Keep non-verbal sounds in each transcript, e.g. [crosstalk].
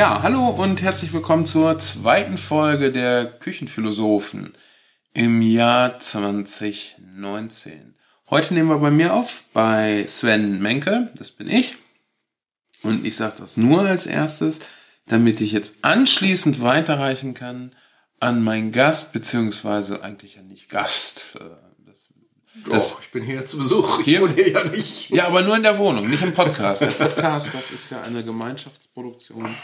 Ja, hallo und herzlich willkommen zur zweiten Folge der Küchenphilosophen im Jahr 2019. Heute nehmen wir bei mir auf, bei Sven Menke, das bin ich. Und ich sage das nur als erstes, damit ich jetzt anschließend weiterreichen kann an meinen Gast, beziehungsweise eigentlich ja nicht Gast. Äh, Das, Doch, ich bin hier zu Besuch. Ich Hier? wohne hier ja nicht. ja, aber nur in der Wohnung, nicht im Podcast. Der Podcast, das ist ja eine Gemeinschaftsproduktion.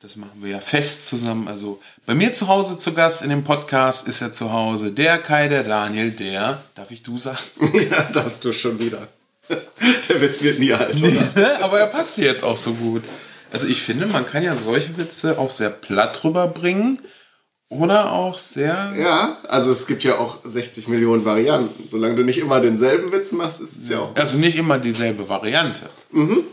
Das machen wir ja fest zusammen. Also bei mir zu Hause zu Gast in dem Podcast ist ja zu Hause der Kai, der Daniel, der, darf ich du sagen? [laughs] Ja, da hast du schon wieder. [laughs] Der Witz wird nie alt, oder? [laughs] aber er passt hier jetzt auch so gut. Also ich finde, man kann ja solche Witze auch sehr platt rüberbringen oder auch sehr... Ja, also es gibt ja auch 60 Millionen Varianten. Solange du nicht immer denselben Witz machst, ist es ja auch. Also nicht immer dieselbe Variante. Mhm.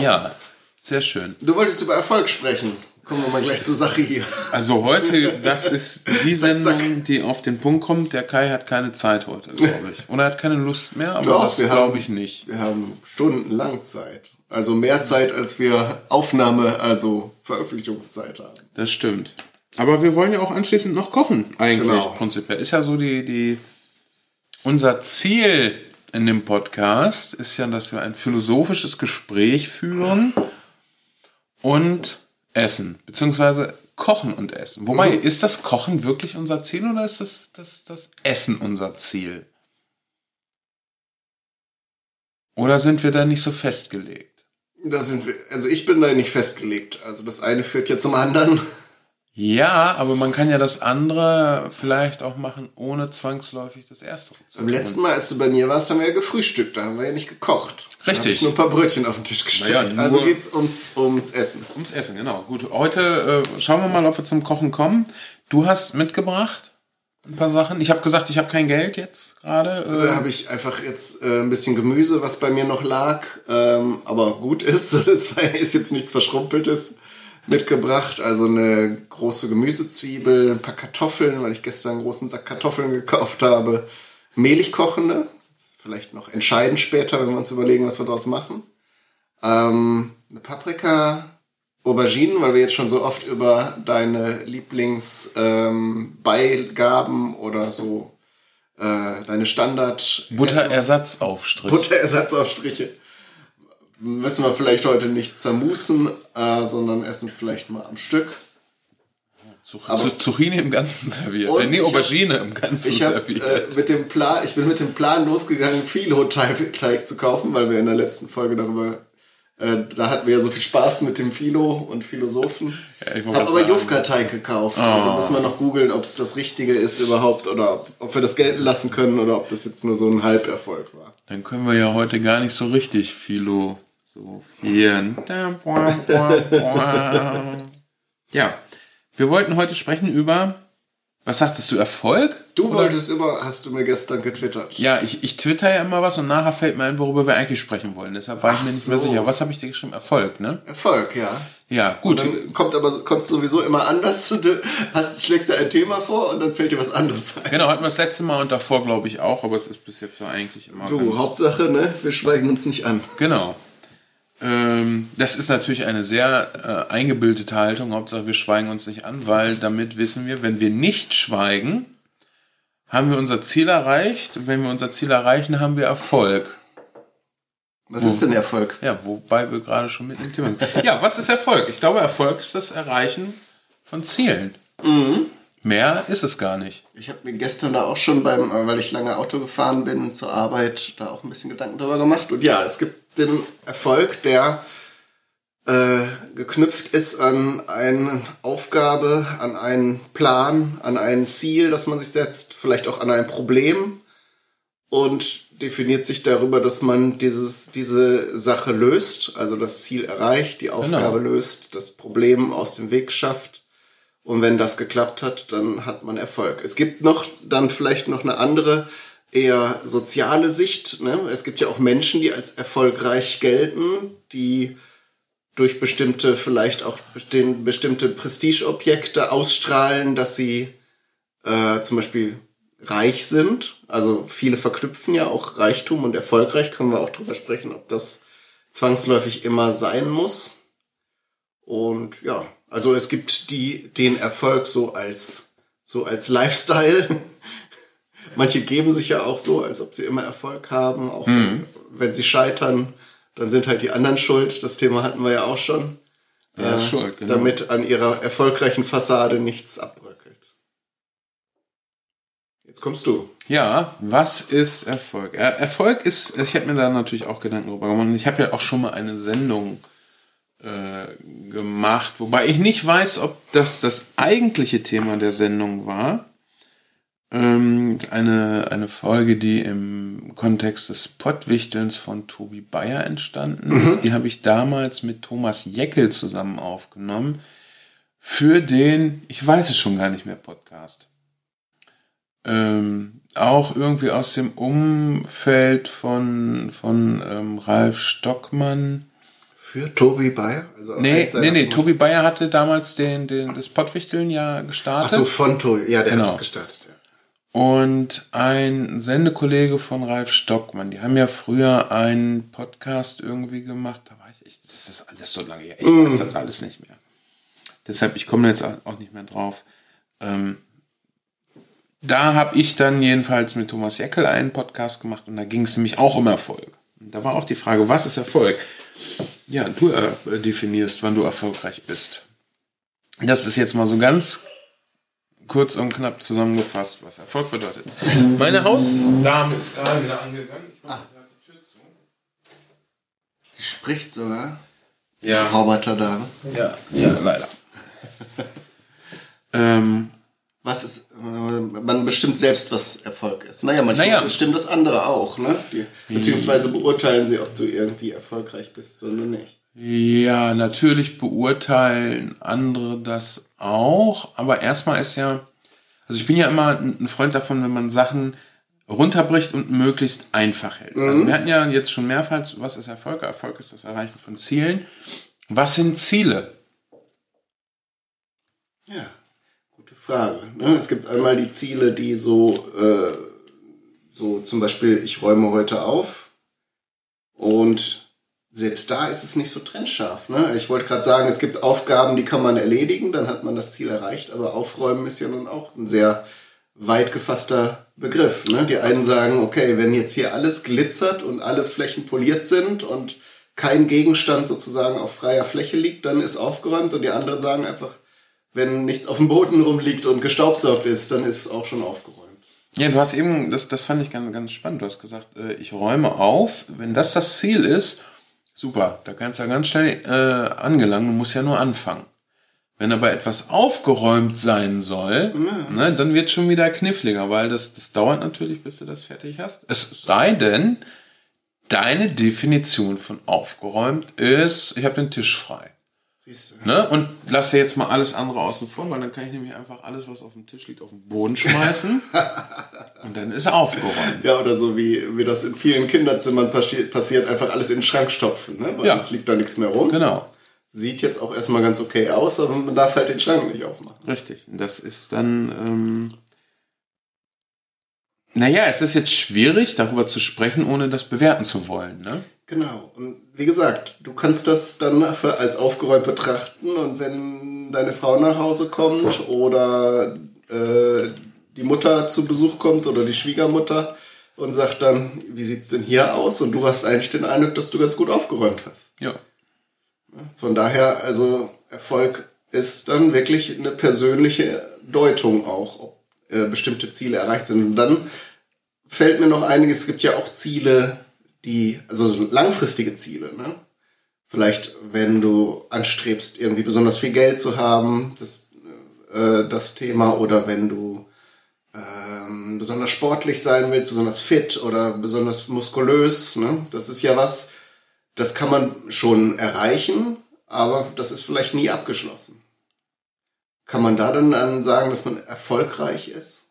Ja, sehr schön. Du wolltest über Erfolg sprechen. Kommen wir mal gleich zur Sache hier. Also heute, das ist die [laughs] Zack, Sendung, die auf den Punkt kommt. Der Kai hat keine Zeit heute, glaube ich. Oder er hat keine Lust mehr, aber Doch, das wir glaube haben- ich nicht. Wir haben stundenlang Zeit. Also mehr Zeit, als wir Aufnahme, also Veröffentlichungszeit haben. Das stimmt. Aber wir wollen ja auch anschließend noch kochen, eigentlich, Genau. prinzipiell. Ist ja so die, die, unser Ziel in dem Podcast ist ja, dass wir ein philosophisches Gespräch führen und essen, beziehungsweise kochen und essen. Wobei, Mhm. ist das Kochen wirklich unser Ziel oder ist das, das, das Essen unser Ziel? Oder sind wir da nicht so festgelegt? Da sind wir, also ich bin da nicht festgelegt. Also das eine führt ja zum anderen. Ja, aber man kann ja das andere vielleicht auch machen, ohne zwangsläufig das erste zu Beim letzten Mal, als du bei mir warst, haben wir ja gefrühstückt. Da haben wir ja nicht gekocht. Da Richtig. hab ich nur ein paar Brötchen auf den Tisch gestellt. Naja, also geht's ums, ums Essen. Ums Essen, genau. Gut, heute äh, schauen wir mal, ob wir zum Kochen kommen. Du hast mitgebracht ein paar Sachen. Ich habe gesagt, ich habe kein Geld jetzt gerade. Da Äh, habe ich einfach jetzt äh, ein bisschen Gemüse, was bei mir noch lag, ähm, aber gut ist. [laughs] War, ist jetzt nichts Verschrumpeltes mitgebracht. Also eine große Gemüsezwiebel, ein paar Kartoffeln, weil ich gestern einen großen Sack Kartoffeln gekauft habe. Mehlig kochende. Das ist vielleicht noch entscheidend später, wenn wir uns überlegen, was wir daraus machen. Ähm, eine Paprika, Auberginen, weil wir jetzt schon so oft über deine Lieblingsbeigaben ähm, oder so äh, deine Standard Butterersatzaufstrich. Butterersatzaufstriche müssen wir vielleicht heute nicht zermusen, äh, sondern essen es vielleicht mal am Stück. Zuc aber- Zu- Zucchini im Ganzen serviert. Äh, nee, ich hab- Aubergine im Ganzen Ich habe serviert. äh, mit dem Plan, ich bin mit dem Plan losgegangen, Filo-Teig Teig zu kaufen, weil wir in der letzten Folge darüber, äh, da hatten wir ja so viel Spaß mit dem Philo und Philosophen. Ja, ich habe aber. Jufka-Teig gekauft. Also müssen wir noch googeln, ob es das Richtige ist überhaupt oder ob, wir das gelten lassen können oder ob das jetzt nur so ein Halberfolg war. Dann können wir ja heute gar nicht so richtig philosophieren. Boah, boah. Ja, wir wollten heute sprechen über, was sagtest du, Erfolg? Du wolltest immer, hast du mir gestern getwittert. Ja, ich, ich twitter ja immer was und nachher fällt mir ein, worüber wir eigentlich sprechen wollen. Deshalb war ich Ach mir nicht mehr so. sicher. Was habe ich dir geschrieben? Erfolg, ne? Erfolg, ja. Ja, gut. Dann kommt aber kommt sowieso immer anders. [laughs] Du hast, schlägst dir ein Thema vor und dann fällt dir was anderes ein. Genau, hatten wir das letzte Mal und davor glaube ich auch, aber es ist bis jetzt so eigentlich immer Du. Hauptsache, ne? Wir schweigen uns nicht an. Genau. Ähm, das ist natürlich eine sehr äh, eingebildete Haltung. Hauptsache, wir schweigen uns nicht an, weil damit wissen wir, wenn wir nicht schweigen, haben wir unser Ziel erreicht. Und wenn wir unser Ziel erreichen, haben wir Erfolg. Was ist denn Erfolg? Ja, wobei wir gerade schon mit dem Thema sind. Ja, was ist Erfolg? Ich glaube, Erfolg ist das Erreichen von Zielen. Mehr ist es gar nicht. Ich habe mir gestern da auch schon beim, äh, weil ich lange Auto gefahren bin zur Arbeit, da auch ein bisschen Gedanken drüber gemacht. Und ja, es gibt den Erfolg, der äh, geknüpft ist an eine Aufgabe, an einen Plan, an ein Ziel, das man sich setzt, vielleicht auch an ein Problem und definiert sich darüber, dass man dieses, diese Sache löst, also das Ziel erreicht, die Aufgabe löst, das Problem aus dem Weg schafft. Und wenn das geklappt hat, dann hat man Erfolg. Es gibt noch dann vielleicht noch eine andere, eher soziale Sicht. Ne? Es gibt ja auch Menschen, die als erfolgreich gelten, die durch bestimmte, vielleicht auch besti- bestimmte Prestigeobjekte ausstrahlen, dass sie äh, zum Beispiel reich sind. Also viele verknüpfen ja auch Reichtum und erfolgreich. Können wir auch drüber sprechen, ob das zwangsläufig immer sein muss. Und ja, also es gibt die, den Erfolg so als, so als Lifestyle. Manche geben sich ja auch so, als ob sie immer Erfolg haben. Auch mhm. wenn sie scheitern, dann sind halt die anderen schuld. Das Thema hatten wir ja auch schon. Ja, äh, schuld, genau. Damit an ihrer erfolgreichen Fassade nichts abbröckelt. Jetzt kommst du. Ja, was ist Erfolg? Erfolg ist, ich habe mir da natürlich auch Gedanken drüber gemacht. Ich habe ja auch schon mal eine Sendung äh, gemacht, wobei ich nicht weiß, ob das das eigentliche Thema der Sendung war. Ähm, eine, eine Folge, die im Kontext des Pottwichtelns von Tobi Bayer entstanden mhm. ist. Die habe ich damals mit Thomas Jeckel zusammen aufgenommen. Für den, ich weiß es schon gar nicht mehr, Podcast. Ähm, auch irgendwie aus dem Umfeld von, von ähm, Ralf Stockmann. Für Tobi Bayer? Also nee, nee, nee, Tobi Bayer hatte damals den, den, das Pottwichteln ja gestartet. Ach so, von Tobi, ja, der genau. hat es gestartet und ein Sendekollege von Ralf Stockmann. Die haben ja früher einen Podcast irgendwie gemacht. Da war ich echt, das ist alles so lange her. Ich weiß das alles nicht mehr. Deshalb, ich komme jetzt auch nicht mehr drauf. Ähm, da habe ich dann jedenfalls mit Thomas Jeckel einen Podcast gemacht und da ging es nämlich auch um Erfolg. Und da war auch die Frage, was ist Erfolg? Ja, du äh, definierst, wann du erfolgreich bist. Das ist jetzt mal so ganz kurz und knapp zusammengefasst, was Erfolg bedeutet. Meine Hausdame ist gerade wieder angegangen. Ich mache ah. die Tür zu. Die spricht sogar. Ja. Roboterdame. Ja, ja, leider. [laughs] ähm, was ist, man bestimmt selbst, was Erfolg ist. Naja, manchmal naja. bestimmt das andere auch, ne? Die, beziehungsweise beurteilen sie, ob du irgendwie erfolgreich bist oder nicht. Ja, natürlich beurteilen andere das auch, aber erstmal ist ja, also ich bin ja immer ein Freund davon, wenn man Sachen runterbricht und möglichst einfach hält. Also mhm. Also wir hatten ja jetzt schon mehrfach, was ist Erfolg? Erfolg ist das Erreichen von Zielen. Was sind Ziele? Ja, gute Frage. Ne? Es gibt einmal die Ziele, die so, äh, so zum Beispiel, ich räume heute auf und selbst da ist es nicht so trennscharf. Ne? Ich wollte gerade sagen, es gibt Aufgaben, die kann man erledigen, dann hat man das Ziel erreicht, aber aufräumen ist ja nun auch ein sehr weit gefasster Begriff. Ne? Die einen sagen, okay, wenn jetzt hier alles glitzert und alle Flächen poliert sind und kein Gegenstand sozusagen auf freier Fläche liegt, dann ist aufgeräumt und die anderen sagen einfach, wenn nichts auf dem Boden rumliegt und gestaubsaugt ist, dann ist auch schon aufgeräumt. Ja, du hast eben, das, das fand ich ganz, ganz spannend, du hast gesagt, äh, ich räume auf, wenn das das Ziel ist, Super, da kannst du ja ganz schnell äh, angelangen, du musst ja nur anfangen. Wenn aber etwas aufgeräumt sein soll, ja. ne, dann wird schon wieder kniffliger, weil das, das dauert natürlich, bis du das fertig hast. Es sei denn, deine Definition von aufgeräumt ist, ich habe den Tisch frei. Ne? Und lass ja jetzt mal alles andere außen vor, weil dann kann ich nämlich einfach alles, was auf dem Tisch liegt, auf den Boden schmeißen. [laughs] und dann ist er aufgeräumt. Ja, oder so wie, wie das in vielen Kinderzimmern passiert, passiert einfach alles in den Schrank stopfen, ne? weil ja. es liegt da nichts mehr rum. Genau. Sieht jetzt auch erstmal ganz okay aus, aber man darf halt den Schrank nicht aufmachen. Richtig. Das ist dann, ähm, naja, es ist jetzt schwierig, darüber zu sprechen, ohne das bewerten zu wollen, ne? Genau. Und wie gesagt, du kannst das dann als aufgeräumt betrachten und wenn deine Frau nach Hause kommt oder äh, die Mutter zu Besuch kommt oder die Schwiegermutter und sagt dann, wie sieht es denn hier aus? Und du hast eigentlich den Eindruck, dass du ganz gut aufgeräumt hast. Ja. Von daher, also Erfolg ist dann wirklich eine persönliche Deutung auch, ob äh, bestimmte Ziele erreicht sind. Und dann fällt mir noch einiges, es gibt ja auch Ziele, die, also langfristige Ziele, ne? Vielleicht, wenn du anstrebst, irgendwie besonders viel Geld zu haben, das, äh, das Thema, oder wenn du ähm, besonders sportlich sein willst, besonders fit oder besonders muskulös, ne? Das ist ja was, das kann man schon erreichen, aber das ist vielleicht nie abgeschlossen. Kann man da dann sagen, dass man erfolgreich ist?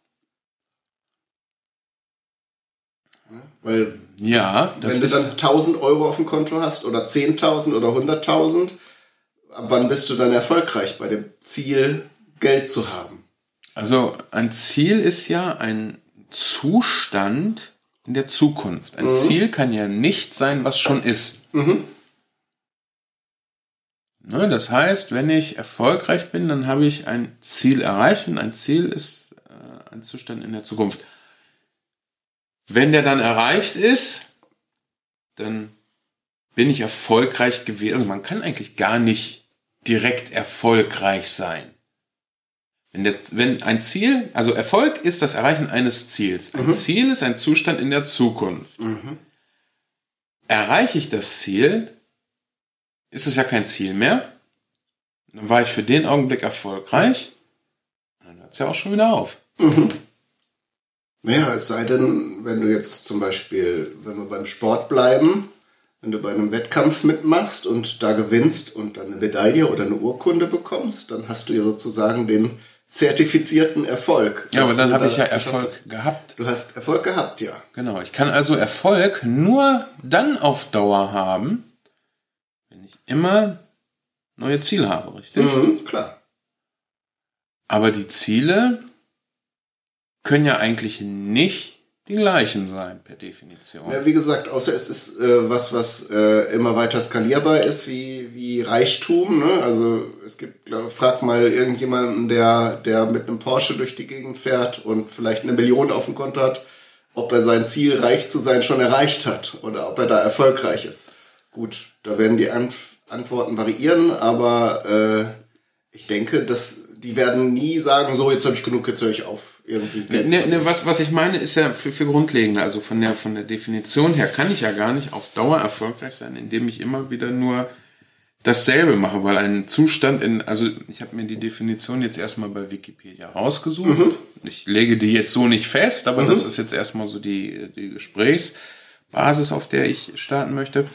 Weil ja, das wenn du dann 1000 Euro auf dem Konto hast oder 10.000 oder 100.000, wann bist du dann erfolgreich bei dem Ziel, Geld zu haben? Also ein Ziel ist ja ein Zustand in der Zukunft. Ein mhm. Ziel kann ja nicht sein, was schon ist. Mhm. Ne, das heißt, wenn ich erfolgreich bin, dann habe ich ein Ziel erreicht und ein Ziel ist äh, ein Zustand in der Zukunft. Wenn der dann erreicht ist, dann bin ich erfolgreich gewesen. Also man kann eigentlich gar nicht direkt erfolgreich sein. Wenn, der, wenn ein Ziel, also Erfolg ist das Erreichen eines Ziels. Ein mhm. Ziel ist ein Zustand in der Zukunft. Mhm. Erreiche ich das Ziel, ist es ja kein Ziel mehr. Dann war ich für den Augenblick erfolgreich. Dann hört es ja auch schon wieder auf. Mhm. Naja, es sei denn, wenn du jetzt zum Beispiel, wenn wir beim Sport bleiben, wenn du bei einem Wettkampf mitmachst und da gewinnst und dann eine Medaille oder eine Urkunde bekommst, dann hast du ja sozusagen den zertifizierten Erfolg. Ja, aber dann habe ich ja Erfolg hast. gehabt. Du hast Erfolg gehabt, ja. Genau, ich kann also Erfolg nur dann auf Dauer haben, wenn ich immer neue Ziele habe, richtig? Mhm, klar. Aber die Ziele können ja eigentlich nicht die gleichen sein, per Definition. Ja, wie gesagt, außer es ist äh, was, was äh, immer weiter skalierbar ist, wie, wie Reichtum. Ne? Also es gibt, glaub, frag mal irgendjemanden, der, der mit einem Porsche durch die Gegend fährt und vielleicht eine Million auf dem Konto hat, ob er sein Ziel, reich zu sein, schon erreicht hat oder ob er da erfolgreich ist. Gut, da werden die Ant Antworten variieren, aber äh, ich denke, dass die werden nie sagen, so jetzt habe ich genug, jetzt höre ich auf. Irgendwie ne, ne, was, was ich meine, ist ja für, für Grundlegende, also von der, von der Definition her kann ich ja gar nicht auf Dauer erfolgreich sein, indem ich immer wieder nur dasselbe mache, weil ein Zustand in, also ich habe mir die Definition jetzt erstmal bei Wikipedia rausgesucht. Mhm. Ich lege die jetzt so nicht fest, aber mhm. das ist jetzt erstmal so die, die Gesprächsbasis, auf der ich starten möchte.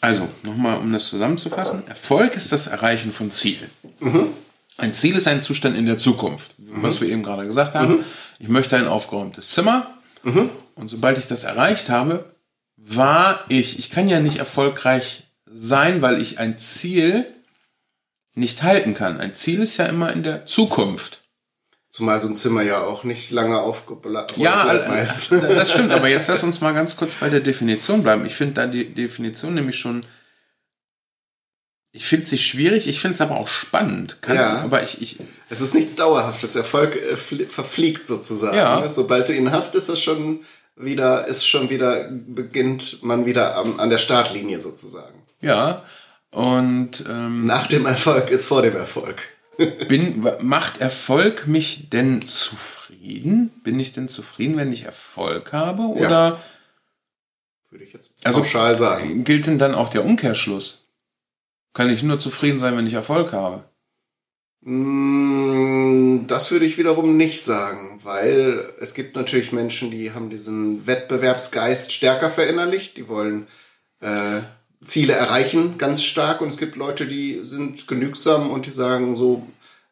Also, nochmal, um das zusammenzufassen. Erfolg ist das Erreichen von Zielen. Mhm. Ein Ziel ist ein Zustand in der Zukunft, mhm. was wir eben gerade gesagt haben. Mhm. Ich möchte ein aufgeräumtes Zimmer. Mhm. Und sobald ich das erreicht habe, war ich, ich kann ja nicht erfolgreich sein, weil ich ein Ziel nicht halten kann. Ein Ziel ist ja immer in der Zukunft. Zumal so ein Zimmer ja auch nicht lange aufgeblasen Ja, meist. das stimmt, aber jetzt [laughs] lass uns mal ganz kurz bei der Definition bleiben. Ich finde da die Definition nämlich schon ich finde sie schwierig, ich finde es aber auch spannend. Kann, ja. Aber ich, ich. Es ist nichts Dauerhaftes. Erfolg äh, verfliegt sozusagen. Ja. Ne? Sobald du ihn hast, ist es schon wieder, ist schon wieder, beginnt man wieder am, an der Startlinie sozusagen. Ja. Und ähm, nach dem Erfolg ist vor dem Erfolg. [laughs] bin, macht Erfolg mich denn zufrieden? Bin ich denn zufrieden, wenn ich Erfolg habe? Oder ja. würde ich jetzt also pauschal also, sagen. Gilt denn dann auch der Umkehrschluss? Kann ich nur zufrieden sein, wenn ich Erfolg habe? Mm, das würde ich wiederum nicht sagen, weil es gibt natürlich Menschen, die haben diesen Wettbewerbsgeist stärker verinnerlicht, die wollen äh, Ziele erreichen ganz stark und es gibt Leute, die sind genügsam und die sagen so,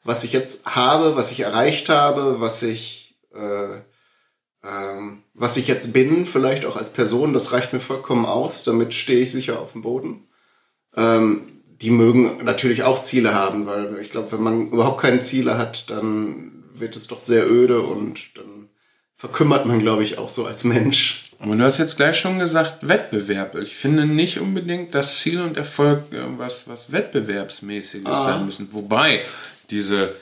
was ich jetzt habe, was ich erreicht habe, was ich äh, ähm, was ich jetzt bin, vielleicht auch als Person, das reicht mir vollkommen aus, damit stehe ich sicher auf dem Boden. Ähm, die mögen natürlich auch Ziele haben, weil ich glaube, wenn man überhaupt keine Ziele hat, dann wird es doch sehr öde und dann verkümmert man, glaube ich, auch so als Mensch. Aber du hast jetzt gleich schon gesagt, Wettbewerb. Ich finde nicht unbedingt, dass Ziel und Erfolg was, was Wettbewerbsmäßiges ah. sein müssen. Wobei diese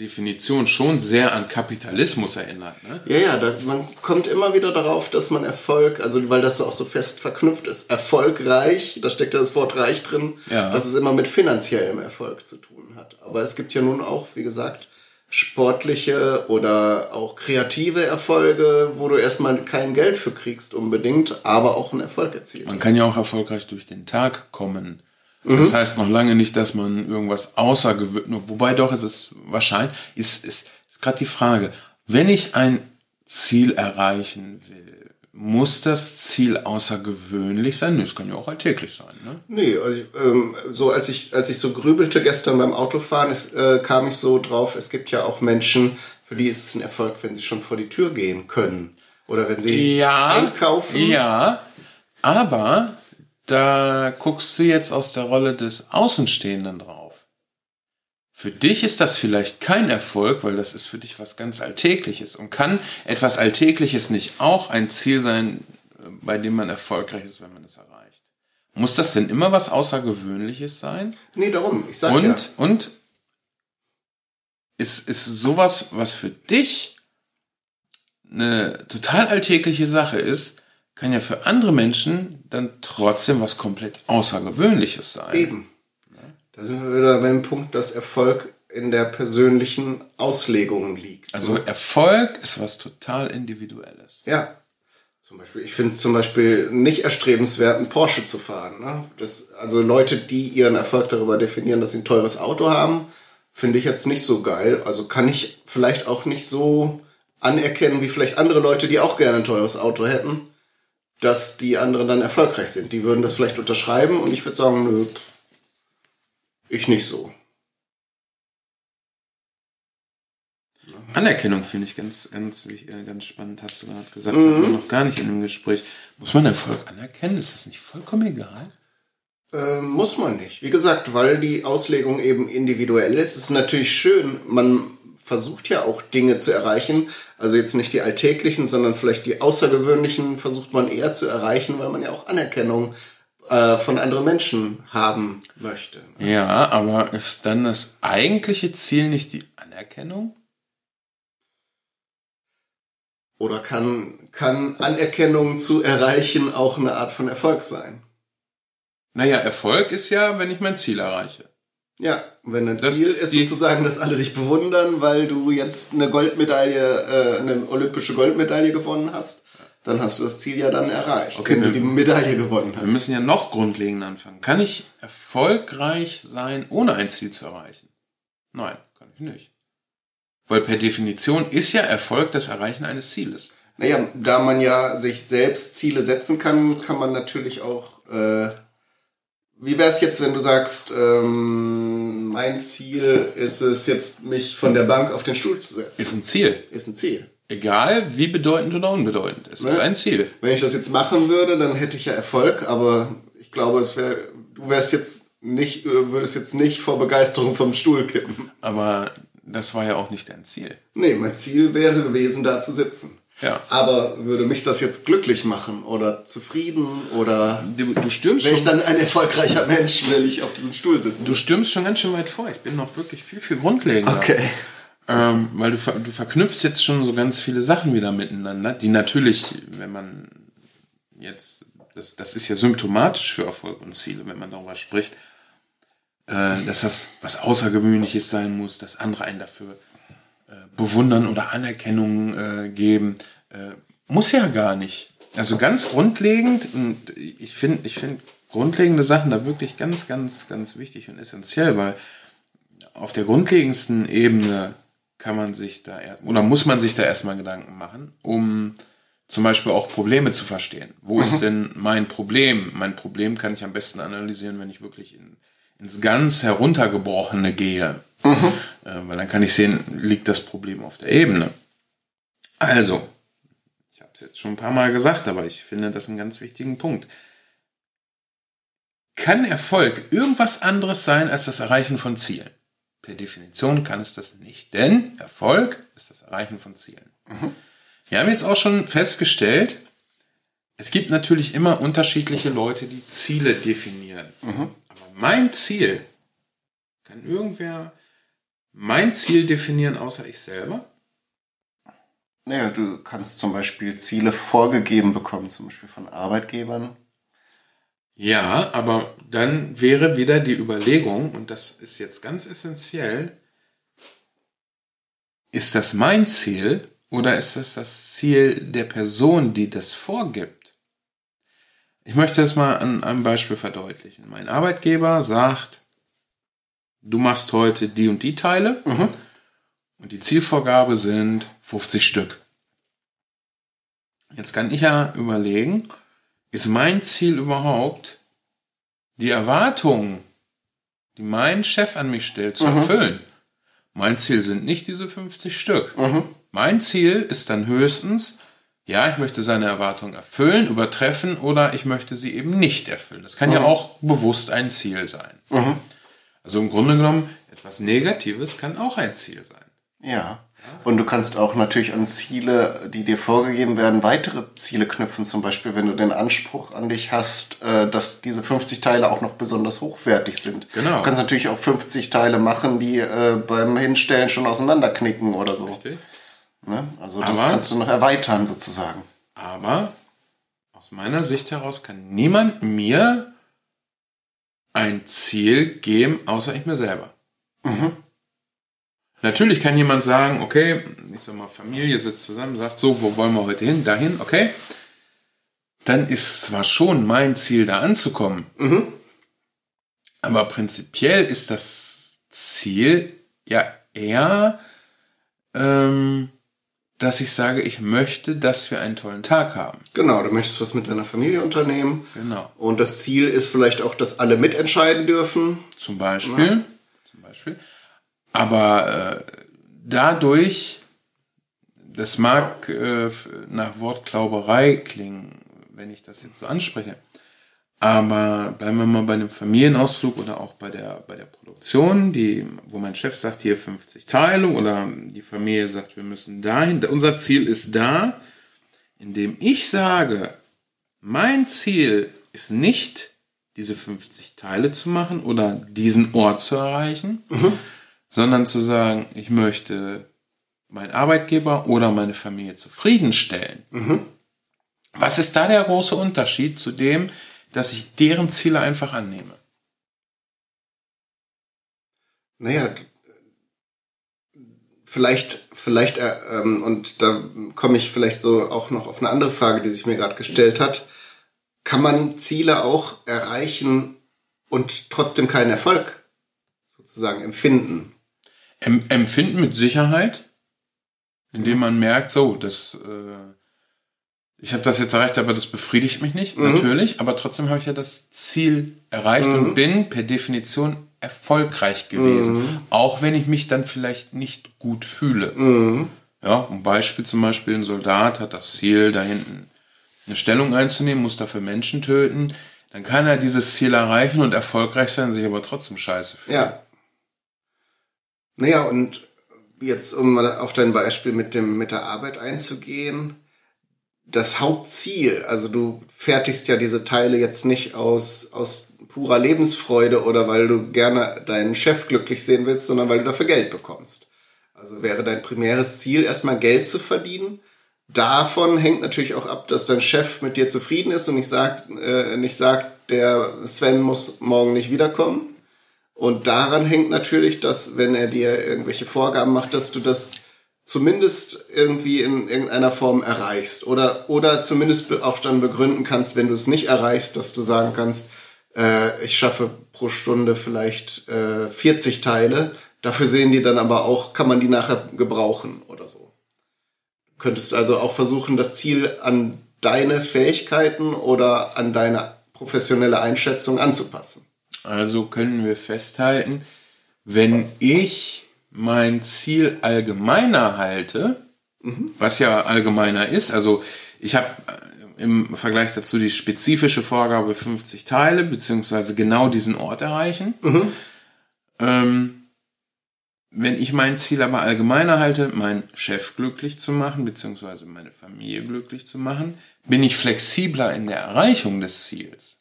Definition schon sehr an Kapitalismus erinnert. Ne? Ja, ja, da, man kommt immer wieder darauf, dass man Erfolg, also weil das auch so fest verknüpft ist, erfolgreich, da steckt ja das Wort reich drin, ja. dass es immer mit finanziellem Erfolg zu tun hat. Aber es gibt ja nun auch, wie gesagt, sportliche oder auch kreative Erfolge, wo du erstmal kein Geld für kriegst unbedingt, aber auch einen Erfolg erzielen. Man kann ja auch erfolgreich durch den Tag kommen. Mhm. Das heißt noch lange nicht, dass man irgendwas außergewöhnlich, wobei doch es ist wahrscheinlich, ist, ist, ist gerade die Frage, wenn ich ein Ziel erreichen will, muss das Ziel außergewöhnlich sein? Nee, es kann ja auch alltäglich sein, ne? Nee, also, ähm, so als ich, als ich so grübelte gestern beim Autofahren, ist, äh, kam ich so drauf, es gibt ja auch Menschen, für die ist es ein Erfolg, wenn sie schon vor die Tür gehen können. Oder wenn sie ja, einkaufen. Ja, aber da guckst du jetzt aus der Rolle des Außenstehenden drauf. Für dich ist das vielleicht kein Erfolg, weil das ist für dich was ganz Alltägliches. Und kann etwas Alltägliches nicht auch ein Ziel sein, bei dem man erfolgreich ist, wenn man es erreicht? Muss das denn immer was Außergewöhnliches sein? Nee, darum. Ich sag Und, ja. und ist, ist sowas, was für dich eine total alltägliche Sache ist, kann ja für andere Menschen dann trotzdem was komplett Außergewöhnliches sein. Eben. Da sind wir wieder beim Punkt, dass Erfolg in der persönlichen Auslegung liegt. Also Erfolg ist was total Individuelles. Ja. Zum Beispiel, ich finde zum Beispiel nicht erstrebenswert, einen Porsche zu fahren. Ne? Das, also Leute, die ihren Erfolg darüber definieren, dass sie ein teures Auto haben, finde ich jetzt nicht so geil. Also kann ich vielleicht auch nicht so anerkennen, wie vielleicht andere Leute, die auch gerne ein teures Auto hätten, dass die anderen dann erfolgreich sind. Die würden das vielleicht unterschreiben und ich würde sagen, nö, ich nicht so. Anerkennung finde ich ganz, ganz, äh, ganz spannend, hast du gerade gesagt, wir noch gar nicht in dem Gespräch. Muss man Erfolg anerkennen? Ist das nicht vollkommen egal? Ähm, muss man nicht. Wie gesagt, weil die Auslegung eben individuell ist. Es ist natürlich schön, man versucht ja auch Dinge zu erreichen. Also jetzt nicht die alltäglichen, sondern vielleicht die außergewöhnlichen versucht man eher zu erreichen, weil man ja auch Anerkennung äh, von anderen Menschen haben möchte. Ja, aber ist dann das eigentliche Ziel nicht die Anerkennung? Oder kann, kann Anerkennung zu erreichen auch eine Art von Erfolg sein? Naja, Erfolg ist ja, wenn ich mein Ziel erreiche. Ja, wenn dein Das- Ziel ist sozusagen, dass alle dich bewundern, weil du jetzt eine Goldmedaille, äh, eine olympische Goldmedaille gewonnen hast, dann hast du das Ziel ja dann erreicht, Okay, wenn du wir- die Medaille gewonnen Wir hast. müssen ja noch grundlegend anfangen. Kann ich erfolgreich sein, ohne ein Ziel zu erreichen? Nein, kann ich nicht. Weil per Definition ist ja Erfolg das Erreichen eines Zieles. Naja, da man ja sich selbst Ziele setzen kann, kann man natürlich auch. Äh, wie wäre es jetzt, wenn du sagst, ähm, mein Ziel ist es jetzt, mich von der Bank auf den Stuhl zu setzen? Ist ein Ziel. Ist ein Ziel. Egal wie bedeutend oder unbedeutend. Es ist Ne? ein Ziel. Wenn ich das jetzt machen würde, dann hätte ich ja Erfolg, aber ich glaube, es wäre, du wärst jetzt nicht, äh, würdest jetzt nicht vor Begeisterung vom Stuhl kippen. Aber das war ja auch nicht dein Ziel. Nee, mein Ziel wäre gewesen, da zu sitzen. Ja. Aber würde mich das jetzt glücklich machen oder zufrieden oder Du, du stürmst wäre ich schon, dann ein erfolgreicher Mensch, wenn ich auf diesem Stuhl sitze? du stürmst schon ganz schön weit vor. Ich bin noch wirklich viel, viel grundlegender. Okay. Ähm, weil du, du verknüpfst jetzt schon so ganz viele Sachen wieder miteinander, die natürlich, wenn man jetzt, das, das ist ja symptomatisch für Erfolg und Ziele, wenn man darüber spricht, äh, dass das was Außergewöhnliches sein muss, dass andere einen dafür bewundern oder Anerkennung äh, geben. Äh, muss ja gar nicht. Also ganz grundlegend, und ich finde ich finde grundlegende Sachen da wirklich ganz, ganz, ganz wichtig und essentiell, weil auf der grundlegendsten Ebene kann man sich da er- oder muss man sich da erstmal Gedanken machen, um zum Beispiel auch Probleme zu verstehen. Wo ist denn mein Problem? Mein Problem kann ich am besten analysieren, wenn ich wirklich in, ins ganz heruntergebrochene gehe. Äh, weil dann kann ich sehen, liegt das Problem auf der Ebene. Also, ich habe es jetzt schon ein paar Mal gesagt, aber ich finde das einen ganz wichtigen Punkt. Kann Erfolg irgendwas anderes sein als das Erreichen von Zielen? Per Definition kann es das nicht, denn Erfolg ist das Erreichen von Zielen. Wir haben jetzt auch schon festgestellt, es gibt natürlich immer unterschiedliche Leute, die Ziele definieren. Aber mein Ziel, kann irgendwer mein Ziel definieren außer ich selber? Naja, du kannst zum Beispiel Ziele vorgegeben bekommen, zum Beispiel von Arbeitgebern. Ja, aber dann wäre wieder die Überlegung, und das ist jetzt ganz essentiell, ist das mein Ziel oder ist das das Ziel der Person, die das vorgibt? Ich möchte das mal an einem Beispiel verdeutlichen. Mein Arbeitgeber sagt, du machst heute die und die Teile und die Zielvorgabe sind 50 Stück. Jetzt kann ich ja überlegen, ist mein Ziel überhaupt, die Erwartungen, die mein Chef an mich stellt, zu erfüllen? Mein Ziel sind nicht diese 50 Stück. Mein Ziel ist dann höchstens, ja, ich möchte seine Erwartungen erfüllen, übertreffen oder ich möchte sie eben nicht erfüllen. Das kann ja auch bewusst ein Ziel sein. Also im Grunde genommen, etwas Negatives kann auch ein Ziel sein. Ja. Und du kannst auch natürlich an Ziele, die dir vorgegeben werden, weitere Ziele knüpfen. Zum Beispiel, wenn du den Anspruch an dich hast, äh, dass diese 50 Teile auch noch besonders hochwertig sind. Genau. Du kannst natürlich auch 50 Teile machen, die äh, beim Hinstellen schon auseinanderknicken oder so. Richtig. Ne? Also das Aber- kannst du noch erweitern sozusagen. Aber aus meiner Sicht heraus kann niemand mir ein Ziel geben, außer ich mir selber. Natürlich kann jemand sagen, okay, ich sag mal, Familie sitzt zusammen, sagt so, wo wollen wir heute hin? Dahin, okay. Dann ist zwar schon mein Ziel, da anzukommen, aber prinzipiell ist das Ziel ja eher, ähm, dass ich sage, ich möchte, dass wir einen tollen Tag haben. Genau, du möchtest was mit deiner Familie unternehmen. Genau. Und das Ziel ist vielleicht auch, dass alle mitentscheiden dürfen. Zum Beispiel. Zum Beispiel. Aber äh, dadurch, das mag äh, nach Wortklauberei klingen, wenn ich das jetzt so anspreche. Aber bleiben wir mal bei einem Familienausflug oder auch bei der, bei der Produktion, die, wo mein Chef sagt, hier 50 Teile oder die Familie sagt, wir müssen dahin. Unser Ziel ist da, indem ich sage, mein Ziel ist nicht, diese 50 Teile zu machen oder diesen Ort zu erreichen, sondern zu sagen, ich möchte meinen Arbeitgeber oder meine Familie zufriedenstellen. Was ist da der große Unterschied zu dem, dass ich deren Ziele einfach annehme? Naja, vielleicht, vielleicht, äh, ähm, und da komme ich vielleicht so auch noch auf eine andere Frage, die sich mir gerade gestellt hat. Kann man Ziele auch erreichen und trotzdem keinen Erfolg sozusagen empfinden? Em Empfinden mit Sicherheit, indem man merkt, so, das, äh, ich habe das jetzt erreicht, aber das befriedigt mich nicht, natürlich, aber trotzdem habe ich ja das Ziel erreicht und bin per Definition erfolgreich gewesen, auch wenn ich mich dann vielleicht nicht gut fühle. Ja, ein Beispiel zum Beispiel, ein Soldat hat das Ziel, da hinten eine Stellung einzunehmen, muss dafür Menschen töten, dann kann er dieses Ziel erreichen und erfolgreich sein, sich aber trotzdem scheiße fühlen. Ja. Naja, und jetzt, um mal auf dein Beispiel mit, dem, mit der Arbeit einzugehen, das Hauptziel, also du fertigst ja diese Teile jetzt nicht aus, aus purer Lebensfreude oder weil du gerne deinen Chef glücklich sehen willst, sondern weil du dafür Geld bekommst. Also wäre dein primäres Ziel, erstmal Geld zu verdienen. Davon hängt natürlich auch ab, dass dein Chef mit dir zufrieden ist und nicht sagt, äh, nicht sagt, der Sven muss morgen nicht wiederkommen. Und daran hängt natürlich, dass wenn er dir irgendwelche Vorgaben macht, dass du das zumindest irgendwie in irgendeiner Form erreichst oder oder zumindest auch dann begründen kannst, wenn du es nicht erreichst, dass du sagen kannst, äh, ich schaffe pro Stunde vielleicht äh, 40 Teile. Dafür sehen die dann aber auch, kann man die nachher gebrauchen oder so. Du könntest also auch versuchen, das Ziel an deine Fähigkeiten oder an deine professionelle Einschätzung anzupassen. Also können wir festhalten, wenn ich mein Ziel allgemeiner halte, was ja allgemeiner ist, also ich habe im Vergleich dazu die spezifische Vorgabe 50 Teile, beziehungsweise genau diesen Ort erreichen. Ähm, wenn ich mein Ziel aber allgemeiner halte, meinen Chef glücklich zu machen, beziehungsweise meine Familie glücklich zu machen, bin ich flexibler in der Erreichung des Ziels.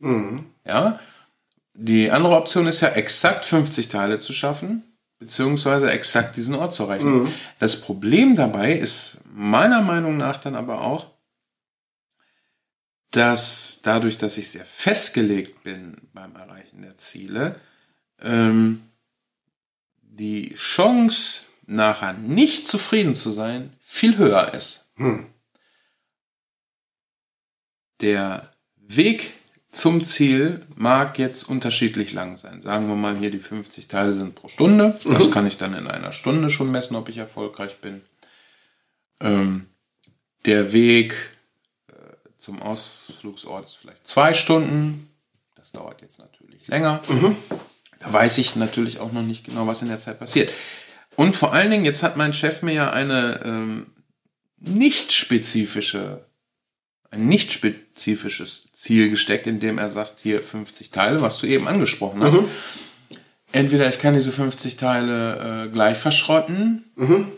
Mhm. Ja. Die andere Option ist ja exakt 50 Teile zu schaffen, beziehungsweise exakt diesen Ort zu erreichen. Das Problem dabei ist meiner Meinung nach dann aber auch, dass dadurch, dass ich sehr festgelegt bin beim Erreichen der Ziele, ähm, die Chance, nachher nicht zufrieden zu sein, viel höher ist. Der Weg zum Ziel mag jetzt unterschiedlich lang sein. Sagen wir mal hier, die 50 Teile sind pro Stunde. Das kann ich dann in einer Stunde schon messen, ob ich erfolgreich bin. Ähm, der Weg äh, zum Ausflugsort ist vielleicht zwei Stunden. Das dauert jetzt natürlich länger. Da weiß ich natürlich auch noch nicht genau, was in der Zeit passiert. Und vor allen Dingen, jetzt hat mein Chef mir ja eine ähm, nicht spezifische ein nicht spezifisches Ziel gesteckt, indem er sagt, hier 50 Teile, was du eben angesprochen hast. entweder ich kann diese 50 Teile äh, gleich verschrotten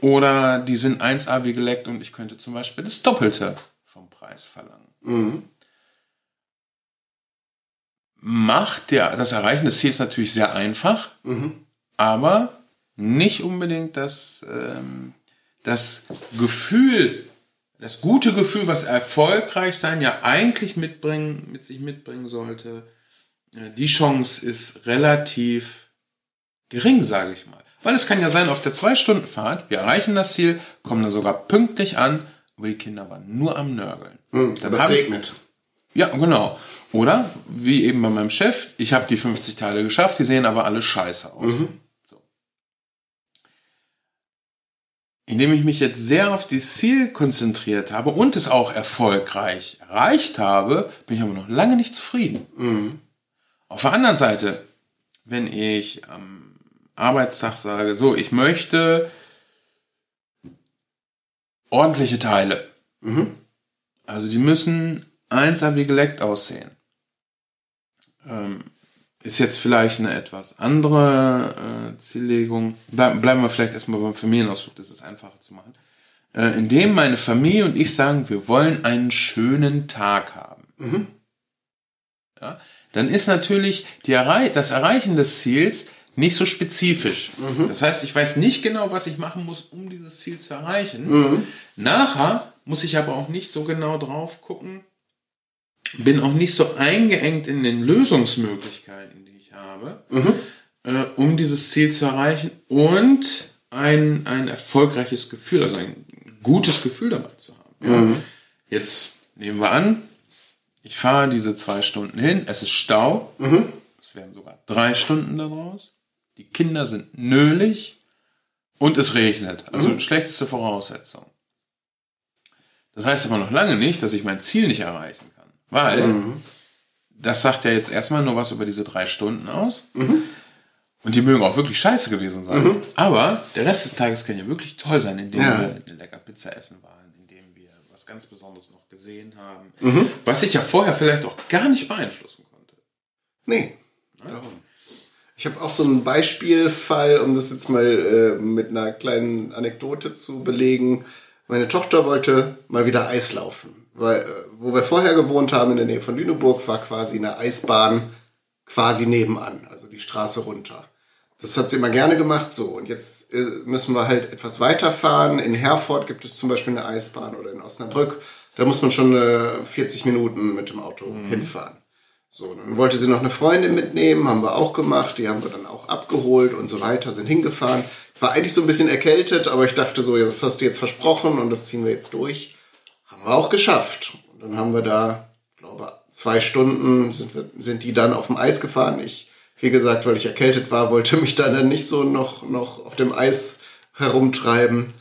oder die sind 1A wie geleckt und ich könnte zum Beispiel das Doppelte vom Preis verlangen. Macht der, das Erreichen des Ziels natürlich sehr einfach, aber nicht unbedingt das, ähm, das Gefühl, das gute Gefühl, was erfolgreich sein ja eigentlich mitbringen, mit sich mitbringen sollte. Äh, Die Chance ist relativ gering, sage ich mal. Weil es kann ja sein, auf der Zwei-Stunden-Fahrt, wir erreichen das Ziel, kommen dann sogar pünktlich an, aber die Kinder waren nur am Nörgeln. Hm, Dann es regnet. Ja, genau. Oder, wie eben bei meinem Chef, ich habe die 50 Teile geschafft, die sehen aber alle scheiße aus. So. Indem ich mich jetzt sehr auf das Ziel konzentriert habe und es auch erfolgreich erreicht habe, bin ich aber noch lange nicht zufrieden. Auf der anderen Seite, wenn ich am Arbeitstag sage, so, ich möchte ordentliche Teile. Also die müssen 1A wie geleckt aussehen. Ähm, ist jetzt vielleicht eine etwas andere äh, Ziellegung. Bleib, bleiben wir vielleicht erstmal beim Familienausflug, das ist einfacher zu machen. Äh, indem meine Familie und ich sagen, wir wollen einen schönen Tag haben. Ja, dann ist natürlich die Errei das Erreichen des Ziels nicht so spezifisch. Das heißt, ich weiß nicht genau, was ich machen muss, um dieses Ziel zu erreichen. Nachher muss ich aber auch nicht so genau drauf gucken, bin auch nicht so eingeengt in den Lösungsmöglichkeiten, die ich habe, äh, um dieses Ziel zu erreichen und ein, ein erfolgreiches Gefühl, also ein gutes Gefühl dabei zu haben. Ja. Jetzt nehmen wir an, ich fahre diese zwei Stunden hin, es ist Stau, es werden sogar drei Stunden daraus, die Kinder sind nölig und es regnet, also schlechteste Voraussetzung. Das heißt aber noch lange nicht, dass ich mein Ziel nicht erreichen Weil das sagt ja jetzt erstmal nur was über diese drei Stunden aus. Und die mögen auch wirklich scheiße gewesen sein. Aber der Rest des Tages kann ja wirklich toll sein, indem Ja. wir eine lecker Pizza essen waren, indem wir was ganz Besonderes noch gesehen haben. Was ich ja vorher vielleicht auch gar nicht beeinflussen konnte. Nee, darum. Ich habe auch so einen Beispielfall, um das jetzt mal äh, mit einer kleinen Anekdote zu belegen. Meine Tochter wollte mal wieder Eislaufen. Weil, äh, wo wir vorher gewohnt haben, in der Nähe von Lüneburg, war quasi eine Eisbahn quasi nebenan, also die Straße runter. Das hat sie immer gerne gemacht, so. Und jetzt äh, müssen wir halt etwas weiterfahren. In Herford gibt es zum Beispiel eine Eisbahn oder in Osnabrück. Da muss man schon äh, 40 Minuten mit dem Auto hinfahren. So, dann wollte sie noch eine Freundin mitnehmen, haben wir auch gemacht, die haben wir dann auch abgeholt und so weiter, sind hingefahren. Ich war eigentlich so ein bisschen erkältet, aber ich dachte so, ja, das hast du jetzt versprochen und das ziehen wir jetzt durch. Haben wir auch geschafft. Und dann haben wir da, glaube zwei Stunden sind, wir, sind die dann auf dem Eis gefahren. Ich, wie gesagt, weil ich erkältet war, wollte mich da dann nicht so noch, noch auf dem Eis herumtreiben.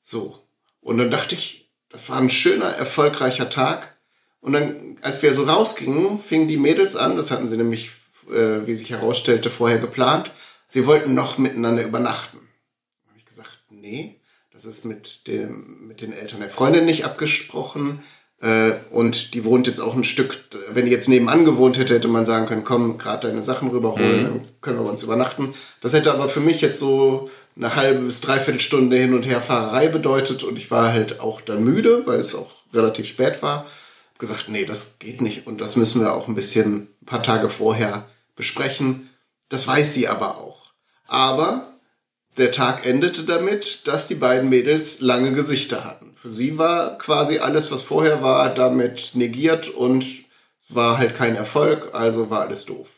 So. Und dann dachte ich, das war ein schöner, erfolgreicher Tag. Und dann, als wir so rausgingen, fingen die Mädels an, das hatten sie nämlich, äh, wie sich herausstellte, vorher geplant, sie wollten noch miteinander übernachten. Da habe ich gesagt, nee, das ist mit, dem, mit den Eltern der Freundin nicht abgesprochen. Äh, und die wohnt jetzt auch ein Stück, wenn die jetzt nebenan gewohnt hätte, hätte man sagen können, komm, gerade deine Sachen rüberholen, dann können wir bei uns übernachten. Das hätte aber für mich jetzt so eine halbe bis dreiviertel Stunde hin und her Fahrerei bedeutet und ich war halt auch dann müde, weil es auch relativ spät war. Hab gesagt, nee, das geht nicht und das müssen wir auch ein bisschen ein paar Tage vorher besprechen. Das weiß sie aber auch. Aber der Tag endete damit, dass die beiden Mädels lange Gesichter hatten. Für sie war quasi alles, was vorher war, damit negiert und war halt kein Erfolg, also war alles doof.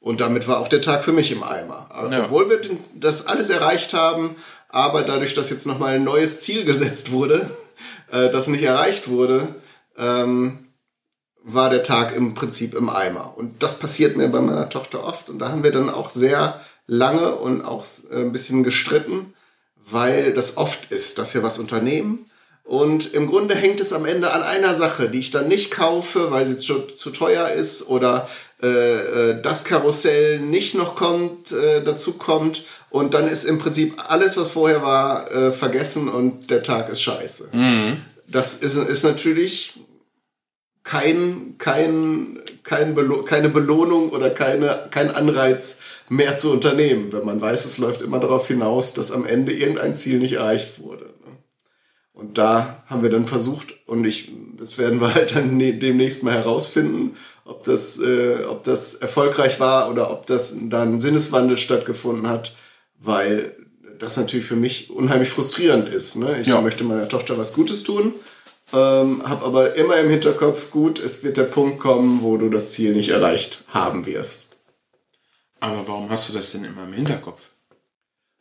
Und damit war auch der Tag für mich im Eimer. Aber Ja. Obwohl wir das alles erreicht haben, aber dadurch, dass jetzt nochmal ein neues Ziel gesetzt wurde, [laughs] äh, das nicht erreicht wurde, ähm, war der Tag im Prinzip im Eimer. Und das passiert mir bei meiner Tochter oft. Und da haben wir dann auch sehr lange und auch äh, ein bisschen gestritten, weil das oft ist, dass wir was unternehmen. Und im Grunde hängt es am Ende an einer Sache, die ich dann nicht kaufe, weil sie zu, zu teuer ist oder äh, äh, das Karussell nicht noch kommt, äh, dazu kommt. Und dann ist im Prinzip alles, was vorher war, äh, vergessen und der Tag ist scheiße. Das ist, ist natürlich kein, kein, kein Belo keine Belohnung oder keine, kein Anreiz, mehr zu unternehmen, wenn man weiß, es läuft immer darauf hinaus, dass am Ende irgendein Ziel nicht erreicht wurde. Ne? Und da haben wir dann versucht, und ich, das werden wir halt dann ne, demnächst mal herausfinden, ob das, äh, ob das erfolgreich war oder ob das dann Sinneswandel stattgefunden hat, weil das natürlich für mich unheimlich frustrierend ist. Ne? Ich ja. möchte meiner Tochter was Gutes tun, ähm, habe aber immer im Hinterkopf, gut, es wird der Punkt kommen, wo du das Ziel nicht erreicht haben wirst. Aber warum hast du das denn immer im Hinterkopf?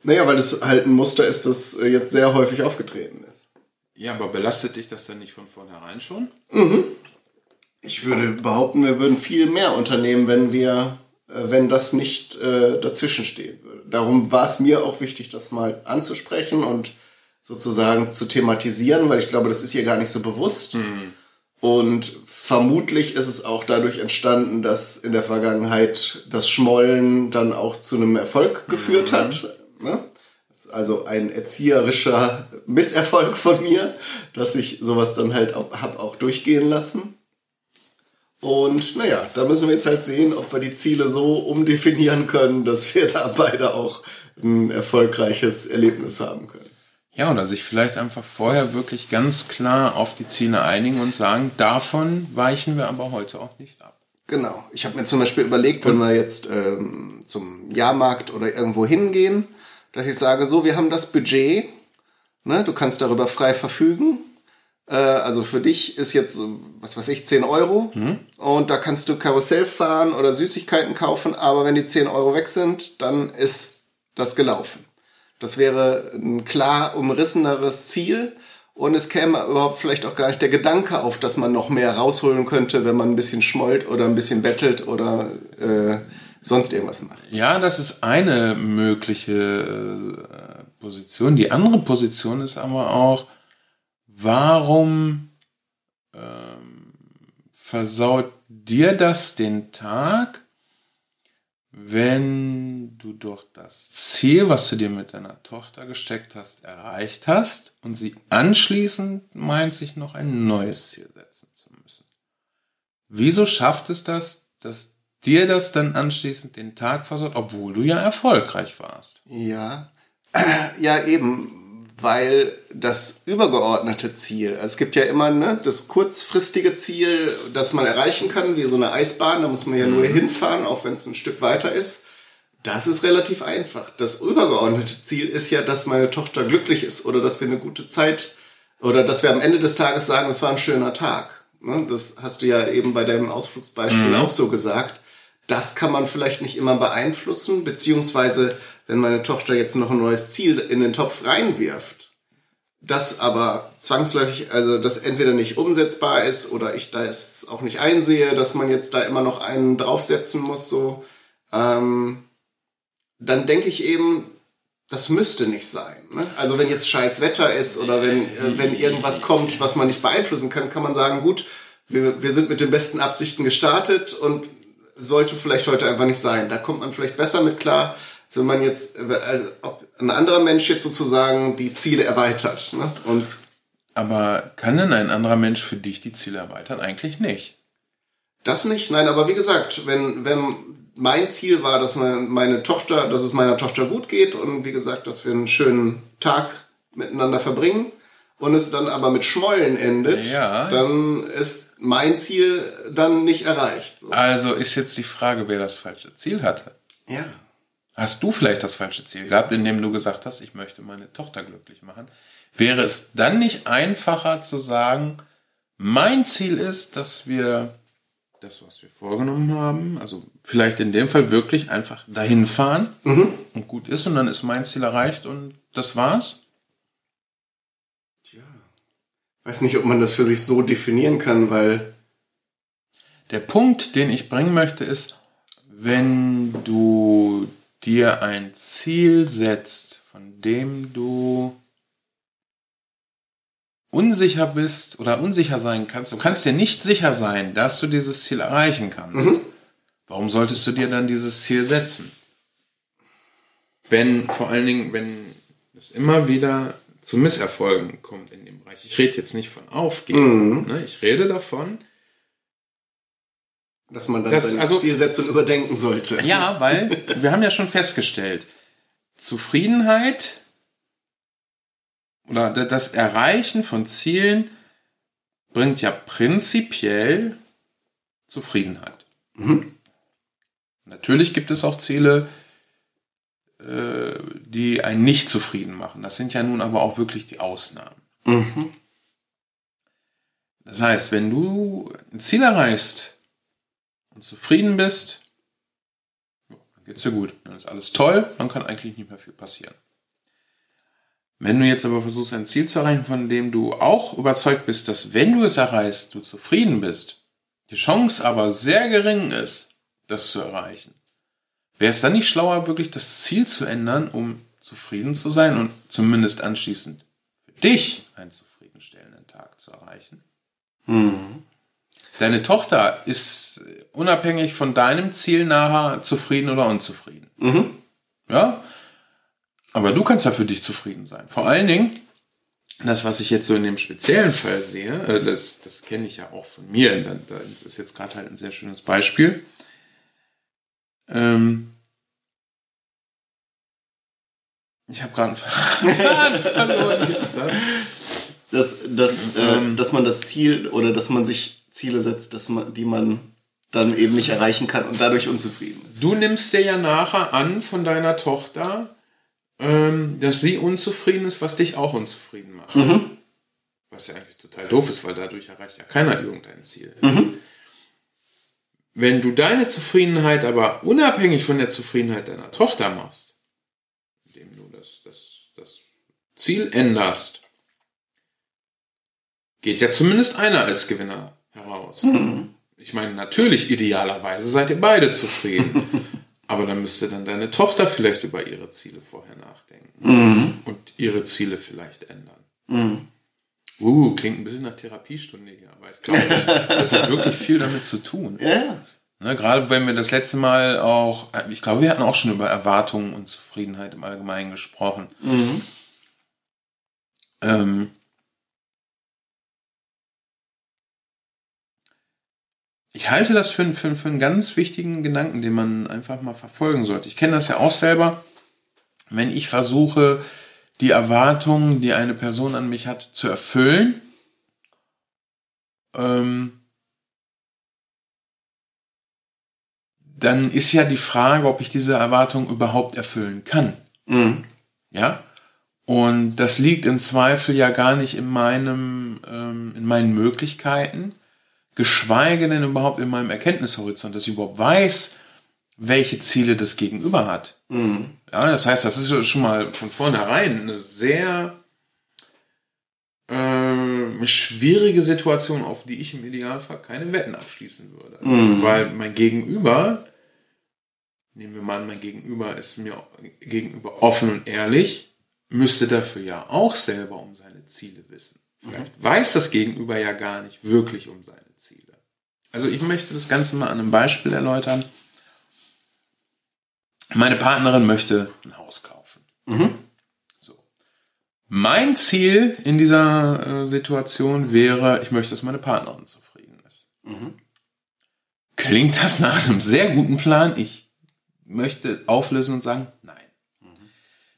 Naja, weil es halt ein Muster ist, das äh, jetzt sehr häufig aufgetreten ist. Ja, aber belastet dich das dann nicht von vornherein schon? Mhm. Ich würde behaupten, wir würden viel mehr unternehmen, wenn wir, äh, wenn das nicht äh, dazwischen stehen würde. Darum war es mir auch wichtig, das mal anzusprechen und sozusagen zu thematisieren, weil ich glaube, das ist hier gar nicht so bewusst. Mhm. Und vermutlich ist es auch dadurch entstanden, dass in der Vergangenheit das Schmollen dann auch zu einem Erfolg geführt mhm. hat. Ne? Also ein erzieherischer Misserfolg von mir, dass ich sowas dann halt auch, hab auch durchgehen lassen. Und naja, da müssen wir jetzt halt sehen, ob wir die Ziele so umdefinieren können, dass wir da beide auch ein erfolgreiches Erlebnis haben können. Ja, oder sich vielleicht einfach vorher wirklich ganz klar auf die Ziele einigen und sagen, davon weichen wir aber heute auch nicht ab. Genau. Ich habe mir zum Beispiel überlegt, wenn wir jetzt ähm, zum Jahrmarkt oder irgendwo hingehen, dass ich sage, so, wir haben das Budget, ne, du kannst darüber frei verfügen äh, also für dich ist jetzt, was weiß ich, 10 Euro mhm. und da kannst du Karussell fahren oder Süßigkeiten kaufen, aber wenn die 10 Euro weg sind, dann ist das gelaufen. Das wäre ein klar umrisseneres Ziel und es käme überhaupt vielleicht auch gar nicht der Gedanke auf, dass man noch mehr rausholen könnte, wenn man ein bisschen schmollt oder ein bisschen bettelt oder äh, sonst irgendwas macht. Ja, das ist eine mögliche äh, Position. Die andere Position ist aber auch, warum ähm, versaut dir das den Tag, wenn du durch das Ziel, was du dir mit deiner Tochter gesteckt hast, erreicht hast und sie anschließend meint, sich noch ein neues Ziel setzen zu müssen? Wieso schafft es das, dass dir das dann anschließend den Tag versaut, obwohl du ja erfolgreich warst? Ja, ja eben weil das übergeordnete Ziel, also es gibt ja immer ne, das kurzfristige Ziel, das man erreichen kann, wie so eine Eisbahn, da muss man ja nur mhm. hinfahren, auch wenn es ein Stück weiter ist. Das ist relativ einfach. Das übergeordnete Ziel ist ja, dass meine Tochter glücklich ist oder dass wir eine gute Zeit oder dass wir am Ende des Tages sagen, es war ein schöner Tag. Ne? Das hast du ja eben bei deinem Ausflugsbeispiel mhm. auch so gesagt. Das kann man vielleicht nicht immer beeinflussen, beziehungsweise wenn meine Tochter jetzt noch ein neues Ziel in den Topf reinwirft, das aber zwangsläufig, also das entweder nicht umsetzbar ist oder ich da es auch nicht einsehe, dass man jetzt da immer noch einen draufsetzen muss, so, ähm, dann denke ich eben, das müsste nicht sein. Ne? Also wenn jetzt scheiß Wetter ist oder wenn, äh, wenn irgendwas kommt, was man nicht beeinflussen kann, kann man sagen, gut, wir, wir sind mit den besten Absichten gestartet und sollte vielleicht heute einfach nicht sein. Da kommt man vielleicht besser mit klar, als wenn man jetzt, also ob ein anderer Mensch jetzt sozusagen die Ziele erweitert. Ne? Und aber kann denn ein anderer Mensch für dich die Ziele erweitern? Eigentlich nicht. Das nicht, nein, aber wie gesagt, wenn, wenn mein Ziel war, dass meine Tochter, dass es meiner Tochter gut geht und wie gesagt, dass wir einen schönen Tag miteinander verbringen, und es dann aber mit Schmollen endet, ja. dann ist mein Ziel dann nicht erreicht. So. Also ist jetzt die Frage, wer das falsche Ziel hatte. Ja. Hast du vielleicht das falsche Ziel gehabt, indem du gesagt hast, ich möchte meine Tochter glücklich machen? Wäre es dann nicht einfacher zu sagen, mein Ziel ist, dass wir das, was wir vorgenommen haben, also vielleicht in dem Fall wirklich einfach dahin fahren mhm. und gut ist und dann ist mein Ziel erreicht und das war's? Weiß nicht, ob man das für sich so definieren kann, weil. Der Punkt, den ich bringen möchte, ist, wenn du dir ein Ziel setzt, von dem du unsicher bist oder unsicher sein kannst, du kannst dir nicht sicher sein, dass du dieses Ziel erreichen kannst. Mhm. Warum solltest du dir dann dieses Ziel setzen? Wenn, vor allen Dingen, wenn es immer wieder zu Misserfolgen kommt in dem Bereich. Ich rede jetzt nicht von Aufgeben, mhm. ne? ich rede davon, Dass man dann Das- seine also- Zielsetzung überdenken sollte. Ja, [laughs] weil wir haben ja schon festgestellt, Zufriedenheit oder da- das Erreichen von Zielen bringt ja prinzipiell Zufriedenheit. Natürlich gibt es auch Ziele, äh, die einen nicht zufrieden machen. Das sind ja nun aber auch wirklich die Ausnahmen. Mhm. Das heißt, wenn du ein Ziel erreichst und zufrieden bist, dann geht's dir gut. Dann ist alles toll, dann kann eigentlich nicht mehr viel passieren. Wenn du jetzt aber versuchst, ein Ziel zu erreichen, von dem du auch überzeugt bist, dass wenn du es erreichst, du zufrieden bist, die Chance aber sehr gering ist, das zu erreichen, wäre es dann nicht schlauer, wirklich das Ziel zu ändern, um zufrieden zu sein und zumindest anschließend für dich einen zufriedenstellenden Tag zu erreichen? Deine Tochter ist unabhängig von deinem Ziel nachher zufrieden oder unzufrieden. Ja? Aber du kannst ja für dich zufrieden sein. Vor allen Dingen, das, was ich jetzt so in dem speziellen Fall sehe, äh, das, das kenne ich ja auch von mir. Da- Das ist jetzt gerade halt ein sehr schönes Beispiel. Ähm ich habe gerade verloren. [laughs] Dass, dass, äh, dass man das Ziel oder dass man sich Ziele setzt, dass man, die man dann eben nicht erreichen kann und dadurch unzufrieden ist. Du nimmst dir ja nachher an von deiner Tochter, ähm, dass sie unzufrieden ist, was dich auch unzufrieden macht. Was ja eigentlich total doof ist, weil dadurch erreicht ja keiner irgendein Ziel. Wenn du deine Zufriedenheit aber unabhängig von der Zufriedenheit deiner Tochter machst, indem du das, das, das Ziel änderst, geht ja zumindest einer als Gewinner heraus. Ich meine, natürlich, idealerweise seid ihr beide zufrieden. [laughs] Aber dann müsste dann deine Tochter vielleicht über ihre Ziele vorher nachdenken. Und ihre Ziele vielleicht ändern. Uh, klingt ein bisschen nach Therapiestunde hier, aber ich glaube, das, das hat wirklich viel damit zu tun. Ja, Ne, gerade wenn wir das letzte Mal auch, äh, ich glaube, wir hatten auch schon über Erwartungen und Zufriedenheit im Allgemeinen gesprochen. Ähm, ich halte das für, für, für einen ganz wichtigen Gedanken, den man einfach mal verfolgen sollte. Ich kenne das ja auch selber, wenn ich versuche, die Erwartungen, die eine Person an mich hat, zu erfüllen. Ähm, dann ist ja die Frage, ob ich diese Erwartung überhaupt erfüllen kann. Ja? Und das liegt im Zweifel ja gar nicht in meinem, ähm, in meinen Möglichkeiten, geschweige denn überhaupt in meinem Erkenntnishorizont, dass ich überhaupt weiß, welche Ziele das Gegenüber hat. Ja, das heißt, das ist schon mal von vornherein eine sehr äh, schwierige Situation, auf die ich im Idealfall keine Wetten abschließen würde. Weil mein Gegenüber, nehmen wir mal an, mein Gegenüber ist mir gegenüber offen und ehrlich, müsste dafür ja auch selber um seine Ziele wissen. Vielleicht weiß das Gegenüber ja gar nicht wirklich um seine Ziele. Also ich möchte das Ganze mal an einem Beispiel erläutern. Meine Partnerin möchte ein Haus kaufen. So. Mein Ziel in dieser äh, Situation wäre, ich möchte, dass meine Partnerin zufrieden ist. Klingt das nach einem sehr guten Plan? Ich möchte auflösen und sagen, nein.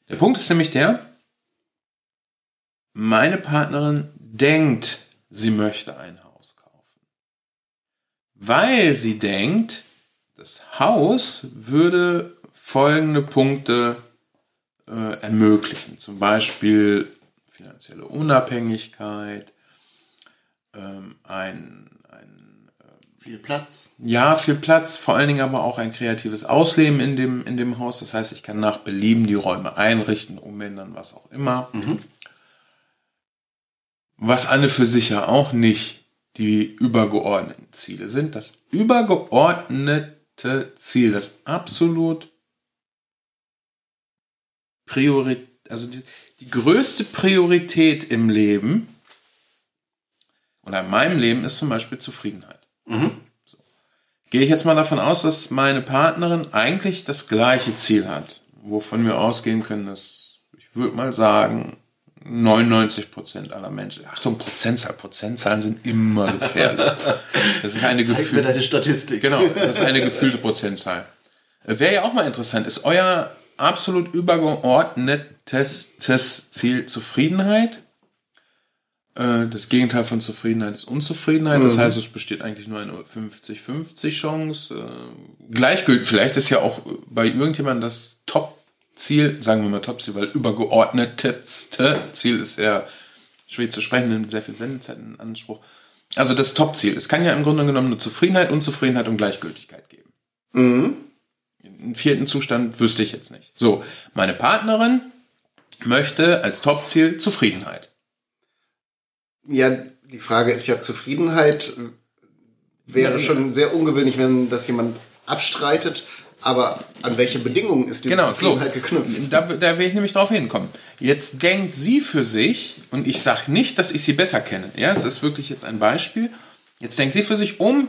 Der Punkt ist nämlich der, meine Partnerin denkt, sie möchte ein Haus kaufen. Weil sie denkt, das Haus würde folgende Punkte äh, ermöglichen. Zum Beispiel finanzielle Unabhängigkeit, ähm, ein, ein Viel Platz. ja, viel Platz, vor allen Dingen aber auch ein kreatives Ausleben in dem, in dem Haus. Das heißt, ich kann nach Belieben die Räume einrichten, umändern, was auch immer. Was alle für sich ja auch nicht die übergeordneten Ziele sind. Das übergeordnete Ziel, das absolut Priorität, also die, die größte Priorität im Leben oder in meinem Leben ist zum Beispiel Zufriedenheit. So. Gehe ich jetzt mal davon aus, dass meine Partnerin eigentlich das gleiche Ziel hat, wovon wir ausgehen können, dass ich würde mal sagen, 99 Prozent aller Menschen. Achtung, Prozentzahl. Prozentzahlen sind immer gefährlich. [laughs] Das ist eine gefühlte, deine Statistik. genau, das ist eine gefühlte Prozentzahl. Wäre ja auch mal interessant. Ist euer absolut übergeordnetes Ziel Zufriedenheit? Äh, Das Gegenteil von Zufriedenheit ist Unzufriedenheit. Das heißt, es besteht eigentlich nur eine 50-50 Chance. Äh, Gleichgültig, vielleicht ist ja auch bei irgendjemandem das Top-Ziel, sagen wir mal Top-Ziel, weil übergeordneteste Ziel ist ja schwer zu sprechen, nimmt sehr viel Sendezeit in Anspruch. Also das Top-Ziel. Es kann ja im Grunde genommen nur Zufriedenheit, Unzufriedenheit und Gleichgültigkeit geben. Einen vierten Zustand wüsste ich jetzt nicht. So, meine Partnerin möchte als Top-Ziel Zufriedenheit. Ja, die Frage ist ja Zufriedenheit. Wäre schon sehr ungewöhnlich, wenn das jemand abstreitet. Aber an welche Bedingungen ist diese Genau, so. Zufriedenheit geknüpft? Da, da will ich nämlich drauf hinkommen. Jetzt denkt sie für sich, und ich sage nicht, dass ich sie besser kenne, ja, es ist wirklich jetzt ein Beispiel. Jetzt denkt sie für sich, um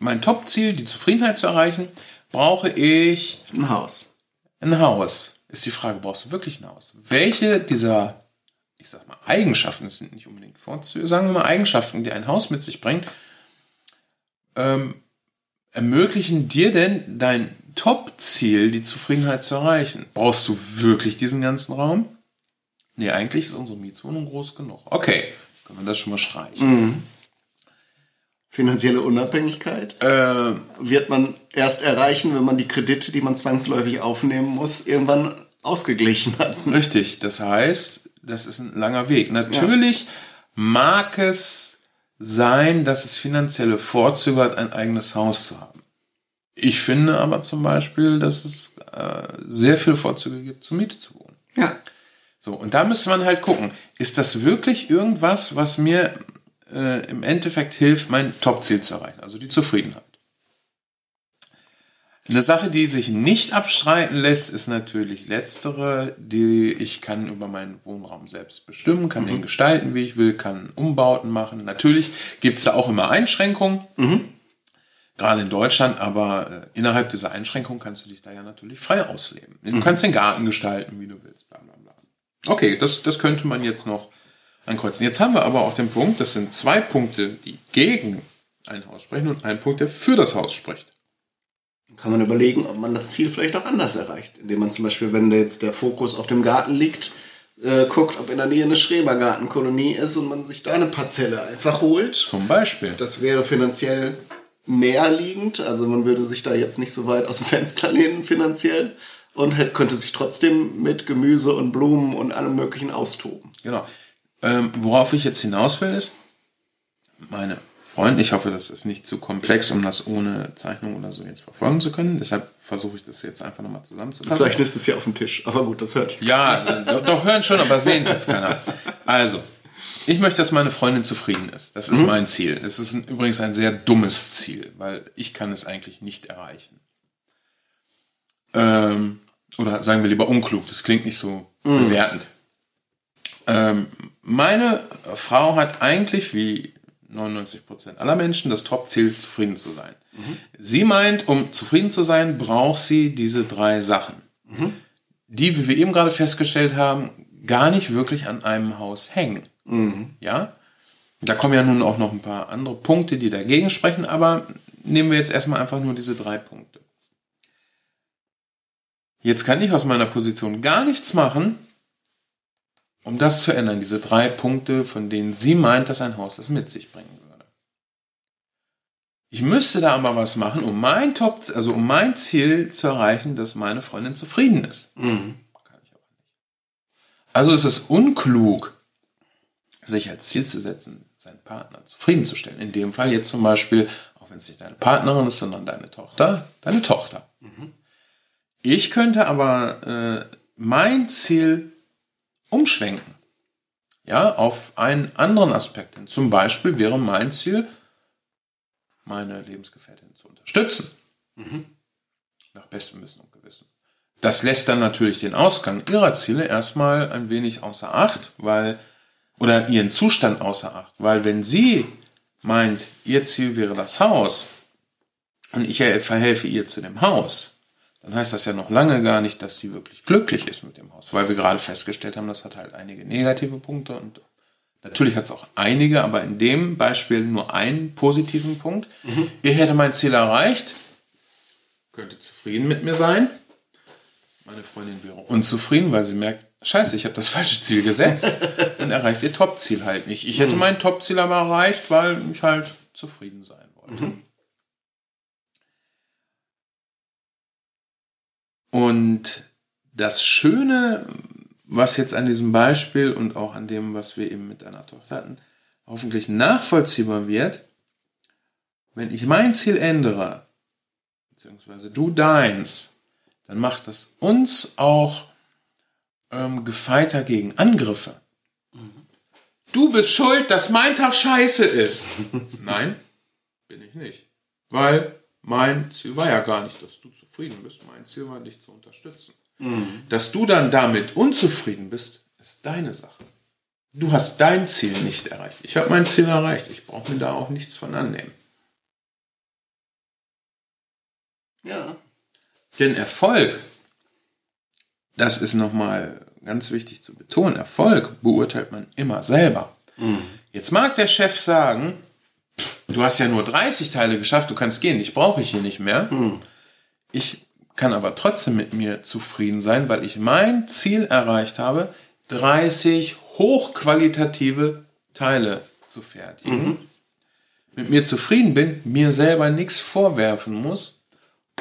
mein Top-Ziel, die Zufriedenheit zu erreichen, brauche ich Ein Haus. ein Haus. Ist die Frage, brauchst du wirklich ein Haus? Welche dieser, ich sag mal, Eigenschaften, das sind nicht unbedingt Vorzüge, sagen wir mal Eigenschaften, die ein Haus mit sich bringt, ähm, ermöglichen dir denn dein Top-Ziel, die Zufriedenheit zu erreichen? Brauchst du wirklich diesen ganzen Raum? Nee, eigentlich ist unsere Mietswohnung groß genug. Okay, können wir das schon mal streichen. Finanzielle Unabhängigkeit Äh, wird man erst erreichen, wenn man die Kredite, die man zwangsläufig aufnehmen muss, irgendwann ausgeglichen hat. Richtig, das heißt, das ist ein langer Weg. Natürlich mag es sein, dass es finanzielle Vorzüge hat, ein eigenes Haus zu haben. Ich finde aber zum Beispiel, dass es äh, sehr viele Vorzüge gibt, zur Miete zu wohnen. Ja. So, und da müsste man halt gucken, ist das wirklich irgendwas, was mir äh, im Endeffekt hilft, mein Top-Ziel zu erreichen, also die Zufriedenheit. Eine Sache, die sich nicht abstreiten lässt, ist natürlich letztere, die ich kann über meinen Wohnraum selbst bestimmen, kann den gestalten, wie ich will, kann Umbauten machen. Natürlich gibt es da auch immer Einschränkungen, gerade in Deutschland, aber äh, innerhalb dieser Einschränkungen kannst du dich da ja natürlich frei ausleben. Du kannst den Garten gestalten, wie du willst, bla bla bla. Okay, das, das könnte man jetzt noch ankreuzen. Jetzt haben wir aber auch den Punkt, das sind zwei Punkte, die gegen ein Haus sprechen und ein Punkt, der für das Haus spricht. Kann man überlegen, ob man das Ziel vielleicht auch anders erreicht. Indem man zum Beispiel, wenn jetzt der Fokus auf dem Garten liegt, äh, guckt, ob in der Nähe eine Schrebergartenkolonie ist und man sich da eine Parzelle einfach holt. Zum Beispiel. Das wäre finanziell näherliegend. Also man würde sich da jetzt nicht so weit aus dem Fenster lehnen finanziell und hätte, könnte sich trotzdem mit Gemüse und Blumen und allem Möglichen austoben. Genau. Ähm, worauf ich jetzt hinaus will, ist, meine Freunde, ich hoffe, das ist nicht zu komplex, um das ohne Zeichnung oder so jetzt verfolgen zu können. Deshalb versuche ich das jetzt einfach nochmal Du zusammenzufassen. zeichnest es ja auf dem Tisch. Aber gut, das hört. Ja, doch, doch hören schon, aber sehen tut's keiner. Also, ich möchte, dass meine Freundin zufrieden ist. Das ist mein Ziel. Das ist ein, übrigens ein sehr dummes Ziel, weil ich kann es eigentlich nicht erreichen. Ähm, oder sagen wir lieber unklug. Das klingt nicht so bewertend. Ähm, meine Frau hat eigentlich wie 99% aller Menschen das Top-Ziel, zufrieden zu sein. Sie meint, um zufrieden zu sein, braucht sie diese drei Sachen, die, wie wir eben gerade festgestellt haben, gar nicht wirklich an einem Haus hängen. Ja? Da kommen ja nun auch noch ein paar andere Punkte, die dagegen sprechen, aber nehmen wir jetzt erstmal einfach nur diese drei Punkte. Jetzt kann ich aus meiner Position gar nichts machen, um das zu ändern, diese drei Punkte, von denen sie meint, dass ein Haus das mit sich bringen würde. Ich müsste da aber was machen, um mein Top, also um mein Ziel zu erreichen, dass meine Freundin zufrieden ist. Kann ich aber nicht. Also ist es unklug, sich als Ziel zu setzen, seinen Partner zufriedenzustellen. In dem Fall jetzt zum Beispiel, auch wenn es nicht deine Partnerin ist, sondern deine Tochter, deine Tochter. Ich könnte aber äh, mein Ziel umschwenken. Ja, auf einen anderen Aspekt hin. Zum Beispiel wäre mein Ziel, meine Lebensgefährtin zu unterstützen. Nach bestem Wissen und Gewissen. Das lässt dann natürlich den Ausgang ihrer Ziele erstmal ein wenig außer Acht, weil, oder ihren Zustand außer Acht, weil wenn sie meint, ihr Ziel wäre das Haus und ich verhelfe ihr zu dem Haus, dann heißt das ja noch lange gar nicht, dass sie wirklich glücklich ist mit dem Haus, weil wir gerade festgestellt haben, das hat halt einige negative Punkte und natürlich hat es auch einige, aber in dem Beispiel nur einen positiven Punkt. Mhm. Ihr hätte mein Ziel erreicht, könnte zufrieden mit mir sein. Meine Freundin wäre unzufrieden, weil sie merkt, scheiße, ich habe das [laughs] falsche Ziel gesetzt und erreicht ihr Top-Ziel halt nicht. Ich hätte mhm. mein Top-Ziel aber erreicht, weil ich halt zufrieden sein wollte. Mhm. Und das Schöne, was jetzt an diesem Beispiel und auch an dem, was wir eben mit deiner Tochter hatten, hoffentlich nachvollziehbar wird, wenn ich mein Ziel ändere, beziehungsweise du deins, dann macht das uns auch ähm, gefeiter gegen Angriffe. Du bist schuld, dass mein Tag scheiße ist. [laughs] Nein, bin ich nicht. Weil mein Ziel war ja gar nicht, dass du zufrieden bist. Mein Ziel war, dich zu unterstützen. Mhm. Dass du dann damit unzufrieden bist, ist deine Sache. Du hast dein Ziel nicht erreicht. Ich habe mein Ziel erreicht. Ich brauche mir da auch nichts von annehmen. Ja. Denn Erfolg, das ist nochmal ganz wichtig zu betonen, Erfolg beurteilt man immer selber. Mhm. Jetzt mag der Chef sagen, du hast ja nur 30 Teile geschafft, du kannst gehen, ich brauche ich hier nicht mehr. Mhm. Ich kann aber trotzdem mit mir zufrieden sein, weil ich mein Ziel erreicht habe, 30 hochqualitative Teile zu fertigen. Mhm. Mit mir zufrieden bin, mir selber nichts vorwerfen muss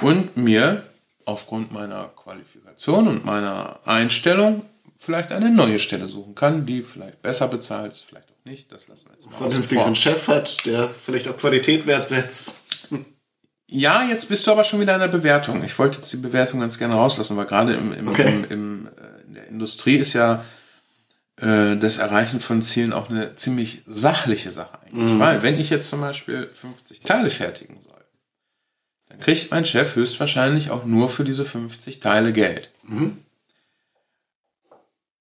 und mir aufgrund meiner Qualifikation und meiner Einstellung vielleicht eine neue Stelle suchen kann, die vielleicht besser bezahlt ist, vielleicht auch nicht. Das lassen wir jetzt mal. Vernünftigen Chef hat, der vielleicht auch Qualität wertsetzt. Ja, jetzt bist du aber schon wieder in der Bewertung. Ich wollte jetzt die Bewertung ganz gerne rauslassen, weil gerade im, im, okay. im, im äh, in der Industrie ist ja äh, das Erreichen von Zielen auch eine ziemlich sachliche Sache eigentlich. Mhm. Weil wenn ich jetzt zum Beispiel 50 Teile fertigen soll, dann kriegt mein Chef höchstwahrscheinlich auch nur für diese 50 Teile Geld. Mhm.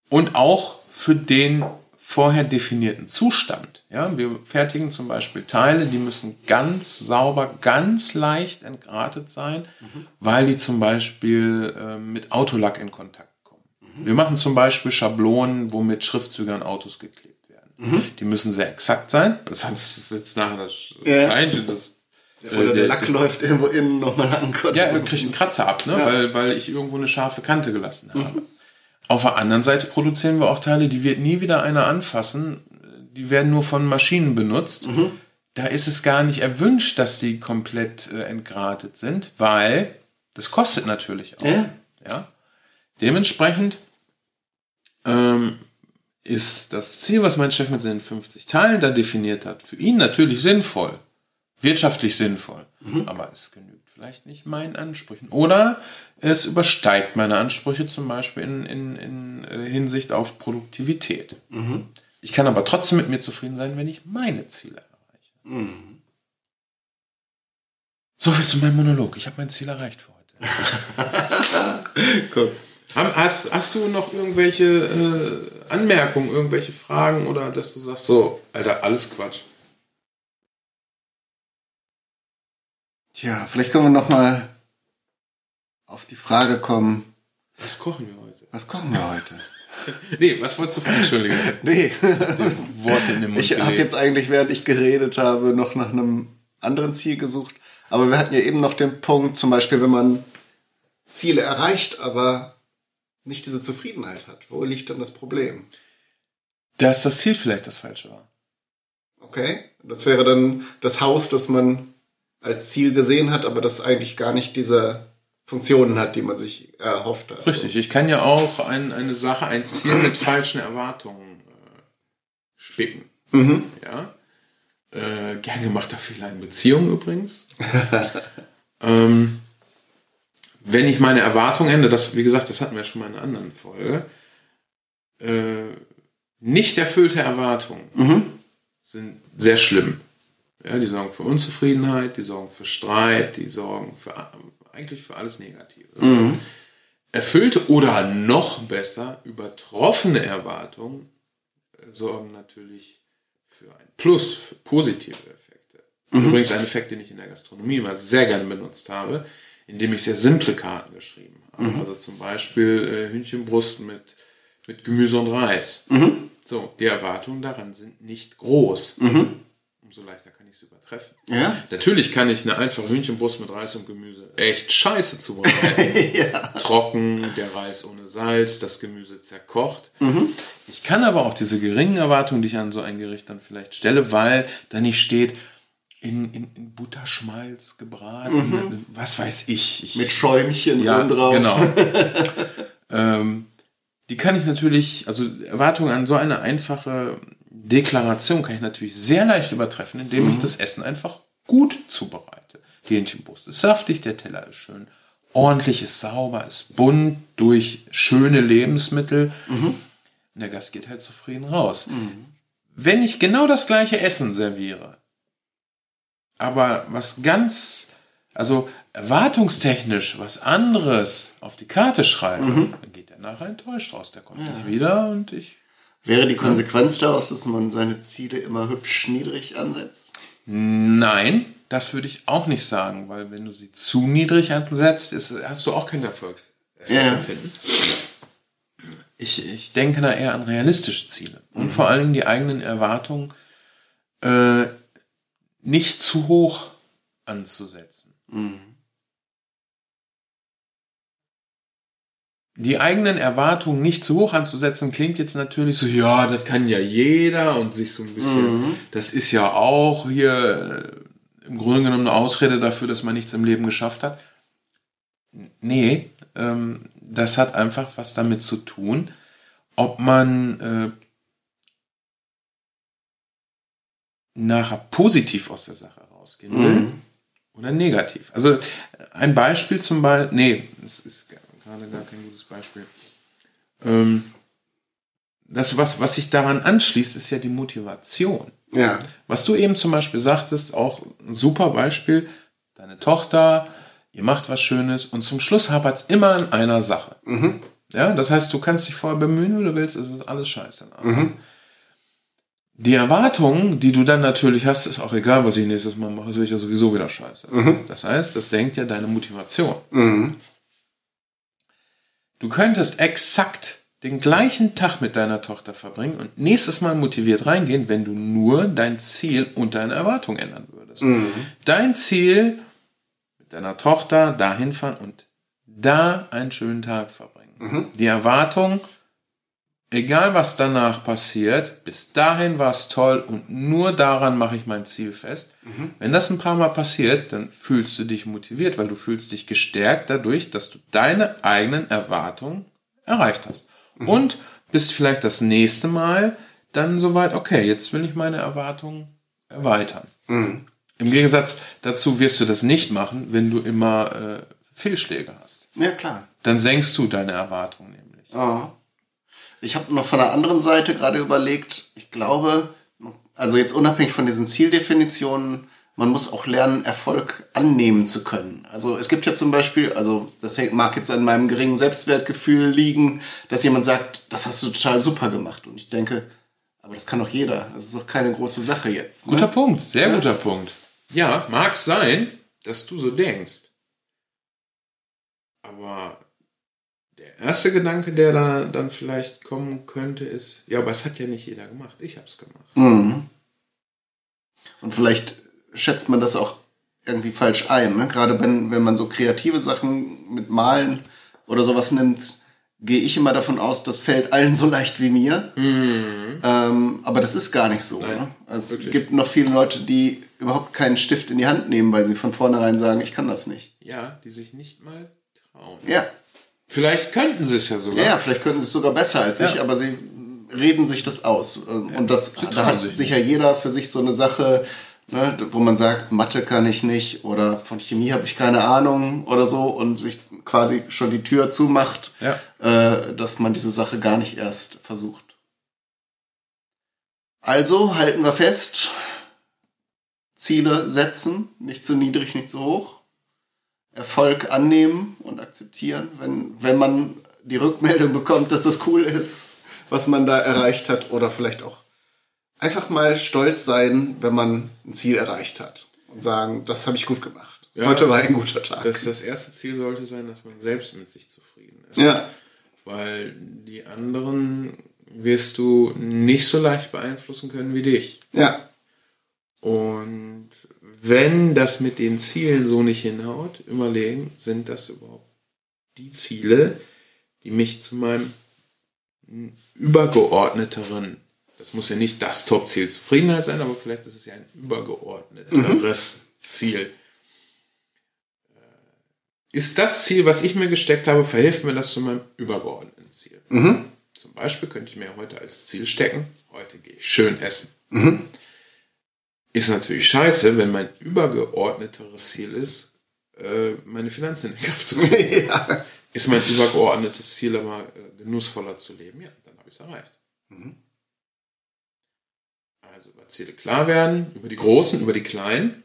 Und auch für den vorher definierten Zustand. Ja, wir fertigen zum Beispiel Teile, die müssen ganz sauber, ganz leicht entgratet sein, mhm. weil die zum Beispiel äh, mit Autolack in Kontakt kommen. Mhm. Wir machen zum Beispiel Schablonen, womit Schriftzüge an Autos geklebt werden. Mhm. Die müssen sehr exakt sein, sonst sitzt nachher das ja. Zeichen, das oder der, der Lack der, läuft irgendwo innen nochmal an. Ja, er kriegt einen Kratzer ab, ne? Ja. weil, weil ich irgendwo eine scharfe Kante gelassen habe. Auf der anderen Seite produzieren wir auch Teile, die wird nie wieder einer anfassen. Die werden nur von Maschinen benutzt. Mhm. Da ist es gar nicht erwünscht, dass sie komplett äh, entgratet sind, weil das kostet natürlich auch. Ja. ja? Dementsprechend ähm, ist das Ziel, was mein Chef mit seinen 50 Teilen da definiert hat, für ihn natürlich sinnvoll, wirtschaftlich sinnvoll, mhm. aber es genügt vielleicht nicht meinen Ansprüchen. Oder es übersteigt meine Ansprüche zum Beispiel in, in, in äh, Hinsicht auf Produktivität. Mhm. Ich kann aber trotzdem mit mir zufrieden sein, wenn ich meine Ziele erreiche. Mhm. So viel zu meinem Monolog. Ich habe mein Ziel erreicht für heute. [laughs] Guck. Hast, hast du noch irgendwelche äh, Anmerkungen, irgendwelche Fragen oder dass du sagst, so, Alter, alles Quatsch? Tja, vielleicht können wir noch mal auf die Frage kommen. Was kochen wir heute? Was kochen wir heute? [laughs] nee, was wolltest du fragen? Entschuldige. [laughs] nee. Die Worte in den Mund Ich habe jetzt eigentlich, während ich geredet habe, noch nach einem anderen Ziel gesucht. Aber wir hatten ja eben noch den Punkt, zum Beispiel, wenn man Ziele erreicht, aber nicht diese Zufriedenheit hat. Wo liegt dann das Problem? Dass das Ziel vielleicht das falsche war. Okay. Das wäre dann das Haus, das man als Ziel gesehen hat, aber das eigentlich gar nicht diese Funktionen hat, die man sich erhofft hat. Richtig, ich kann ja auch ein, eine Sache, ein Ziel mit falschen Erwartungen äh, spicken. Mhm. Ja. Äh, gern gemachter Fehler in Beziehungen übrigens. [laughs] ähm, wenn ich meine Erwartungen ändere, das, wie gesagt, das hatten wir schon mal in einer anderen Folge, äh, nicht erfüllte Erwartungen mhm. sind sehr schlimm. Ja, die sorgen für Unzufriedenheit, die sorgen für Streit, die sorgen für eigentlich für alles Negative. Mhm. Erfüllte oder noch besser übertroffene Erwartungen sorgen natürlich für ein Plus, für positive Effekte. Mhm. Übrigens ein Effekt, den ich in der Gastronomie immer sehr gerne benutzt habe, indem ich sehr simple Karten geschrieben habe. Also zum Beispiel äh, Hühnchenbrust mit, mit Gemüse und Reis. So, die Erwartungen daran sind nicht groß. Umso leichter kann ich es übertreffen. Ja. Natürlich kann ich eine einfache Hühnchenbrust mit Reis und Gemüse echt scheiße zubereiten. [laughs] Trocken, der Reis ohne Salz, das Gemüse zerkocht. Ich kann aber auch diese geringen Erwartungen, die ich an so ein Gericht dann vielleicht stelle, weil da nicht steht, in, in, in Butterschmalz gebraten, was weiß ich. ich Mit Schäumchen ja, drauf. genau. [laughs] ähm, die kann ich natürlich, also Erwartungen an so eine einfache Deklaration kann ich natürlich sehr leicht übertreffen, indem ich das Essen einfach gut zubereite. Hähnchenbrust ist saftig, der Teller ist schön ordentlich, ist sauber, ist bunt durch schöne Lebensmittel. Und der Gast geht halt zufrieden raus. Wenn ich genau das gleiche Essen serviere, aber was ganz, also erwartungstechnisch was anderes auf die Karte schreibe, dann geht der nachher enttäuscht raus. Der kommt nicht wieder und ich. Wäre die Konsequenz daraus, dass man seine Ziele immer hübsch niedrig ansetzt? Nein, das würde ich auch nicht sagen, weil wenn du sie zu niedrig ansetzt, ist, hast du auch kein Erfolgs Ja. Erfolgsempfinden. Ich, ich denke da eher an realistische Ziele und vor allen Dingen die eigenen Erwartungen äh, nicht zu hoch anzusetzen. Die eigenen Erwartungen nicht zu hoch anzusetzen, klingt jetzt natürlich so, ja, das kann ja jeder und sich so ein bisschen, das ist ja auch hier äh, im Grunde genommen eine Ausrede dafür, dass man nichts im Leben geschafft hat. Nee, ähm, das hat einfach was damit zu tun, ob man äh, nachher positiv aus der Sache rausgehen will oder negativ. Also äh, ein Beispiel zum Beispiel, nee, das ist gerade gar kein gutes Beispiel. Ähm, das, was, was sich daran anschließt, ist ja die Motivation. Ja. Was du eben zum Beispiel sagtest, auch ein super Beispiel, deine Tochter, ihr macht was Schönes und zum Schluss hapert es immer an einer Sache. Ja, das heißt, du kannst dich vorher bemühen, wie du willst, es ist alles scheiße. Die Erwartung, die du dann natürlich hast, ist auch egal, was ich nächstes Mal mache, es wird ja sowieso wieder scheiße. Das heißt, das senkt ja deine Motivation. Du könntest exakt den gleichen Tag mit deiner Tochter verbringen und nächstes Mal motiviert reingehen, wenn du nur dein Ziel und deine Erwartung ändern würdest. Dein Ziel mit deiner Tochter dahin fahren und da einen schönen Tag verbringen. Die Erwartung, egal was danach passiert, bis dahin war es toll und nur daran mache ich mein Ziel fest. Wenn das ein paar Mal passiert, dann fühlst du dich motiviert, weil du fühlst dich gestärkt dadurch, dass du deine eigenen Erwartungen erreicht hast. Und bist vielleicht das nächste Mal dann soweit, okay, jetzt will ich meine Erwartungen erweitern. Im Gegensatz dazu wirst du das nicht machen, wenn du immer äh, Fehlschläge hast. Ja, klar. Dann senkst du deine Erwartungen nämlich. Ja. Ich habe noch von der anderen Seite gerade überlegt, ich glaube, also jetzt unabhängig von diesen Zieldefinitionen, man muss auch lernen, Erfolg annehmen zu können. Also es gibt ja zum Beispiel, also das mag jetzt an meinem geringen Selbstwertgefühl liegen, dass jemand sagt, das hast du total super gemacht. Und ich denke, aber das kann doch jeder. Das ist doch keine große Sache jetzt. ne? Guter Punkt, sehr guter Punkt. Ja, mag sein, dass du so denkst. Aber der erste Gedanke, der da dann vielleicht kommen könnte, ist, ja, aber es hat ja nicht jeder gemacht. Ich hab's gemacht. Mhm. Und vielleicht schätzt man das auch irgendwie falsch ein. Ne? Gerade wenn, wenn man so kreative Sachen mit Malen oder sowas nimmt, gehe ich immer davon aus, das fällt allen so leicht wie mir. Ähm, aber das ist gar nicht so. Ne? Es wirklich. gibt noch viele Leute, die überhaupt keinen Stift in die Hand nehmen, weil sie von vornherein sagen, ich kann das nicht. Ja, die sich nicht mal trauen. Ja, Vielleicht könnten sie es ja sogar. ja, vielleicht könnten sie es sogar besser als ich, aber sie reden sich das aus. Und das da hat sich sicher jeder für sich so eine Sache, ne, wo man sagt, Mathe kann ich nicht oder von Chemie habe ich keine Ahnung oder so und sich quasi schon die Tür zumacht, Ja. äh, dass man diese Sache gar nicht erst versucht. Also halten wir fest, Ziele setzen, nicht zu niedrig, nicht zu hoch. Erfolg annehmen und akzeptieren, wenn, wenn man die Rückmeldung bekommt, dass das cool ist, was man da erreicht hat. Oder vielleicht auch einfach mal stolz sein, wenn man ein Ziel erreicht hat. Und sagen, das habe ich gut gemacht. Ja. Heute war ein guter Tag. Das, das erste Ziel sollte sein, dass man selbst mit sich zufrieden ist. ja, Weil die anderen wirst du nicht so leicht beeinflussen können wie dich. ja, Und wenn das mit den Zielen so nicht hinhaut, überlegen, sind das überhaupt die Ziele, die mich zu meinem übergeordneteren, das muss ja nicht das Top-Ziel Zufriedenheit sein, aber vielleicht ist es ja ein übergeordneteres Ziel. Äh, Ist das Ziel, was ich mir gesteckt habe, verhilft mir das zu meinem übergeordneten Ziel? Zum Beispiel könnte ich mir heute als Ziel stecken, heute gehe ich schön essen. Ist natürlich scheiße, wenn mein übergeordneteres Ziel ist, äh, meine Finanzen in den Griff zu kriegen. [laughs] ja. Ist mein übergeordnetes Ziel aber äh, genussvoller zu leben, ja, dann habe ich es erreicht. Also über Ziele klar werden, über die großen, über die kleinen,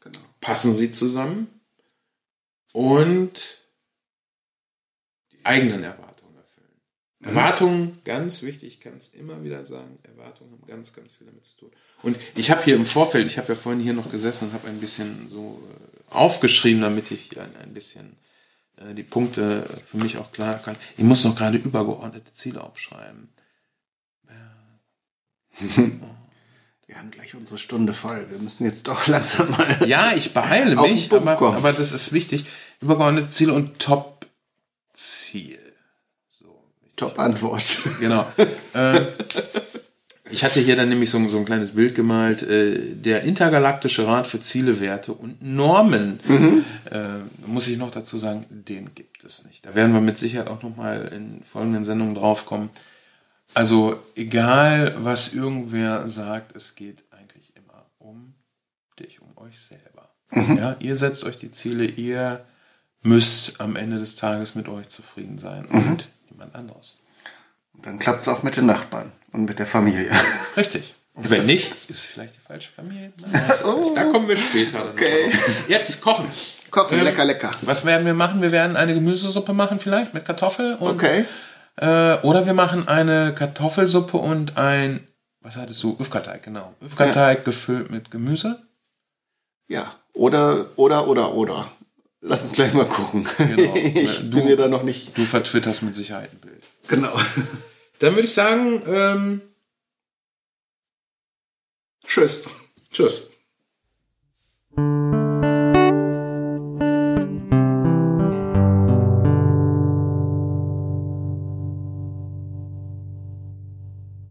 Genau. passen sie zusammen und die eigenen Erwartungen. Erwartungen, ganz wichtig, ich kann es immer wieder sagen, Erwartungen haben ganz, ganz viel damit zu tun. Und ich habe hier im Vorfeld, ich habe ja vorhin hier noch gesessen und habe ein bisschen so äh, aufgeschrieben, damit ich ein, ein bisschen äh, die Punkte für mich auch klar kann. Ich muss noch gerade übergeordnete Ziele aufschreiben. [laughs] Wir haben gleich unsere Stunde voll. Wir müssen jetzt doch [laughs] langsam mal. Ja, ich beeile mich, aber, aber das ist wichtig. Übergeordnete Ziele und Top-Ziel. Top-Antwort. genau. äh, ich hatte hier dann nämlich so, ein- so ein kleines Bild gemalt. Äh, der Intergalaktische Rat für Ziele, Werte und Normen. Äh, muss ich noch dazu sagen, den gibt es nicht. Da werden wir mit Sicherheit auch nochmal in folgenden Sendungen draufkommen. Also egal, was irgendwer sagt, es geht eigentlich immer um dich, um euch selber. Ja, ihr setzt euch die Ziele, ihr müsst am Ende des Tages mit euch zufrieden sein und niemand anderes. Dann klappt es auch mit den Nachbarn und mit der Familie. [laughs] Richtig. Und wenn nicht, ist vielleicht die falsche Familie. Es nicht. Da kommen wir später. Okay. Jetzt kochen. Kochen, Ähm, lecker, lecker. Was werden wir machen? Wir werden eine Gemüsesuppe machen vielleicht mit Kartoffel und Okay. Äh, oder wir machen eine Kartoffelsuppe und ein, was hattest du? Üfkateig, genau. Üfkateig gefüllt mit Gemüse. Ja. Oder, oder, oder, oder. Lass uns gleich mal gucken. Genau. [laughs] Ich Du- bin mir da noch nicht. Du vertwitterst mit Sicherheit ein Bild. Genau. [laughs] Dann würde ich sagen, ähm, Tschüss. tschüss.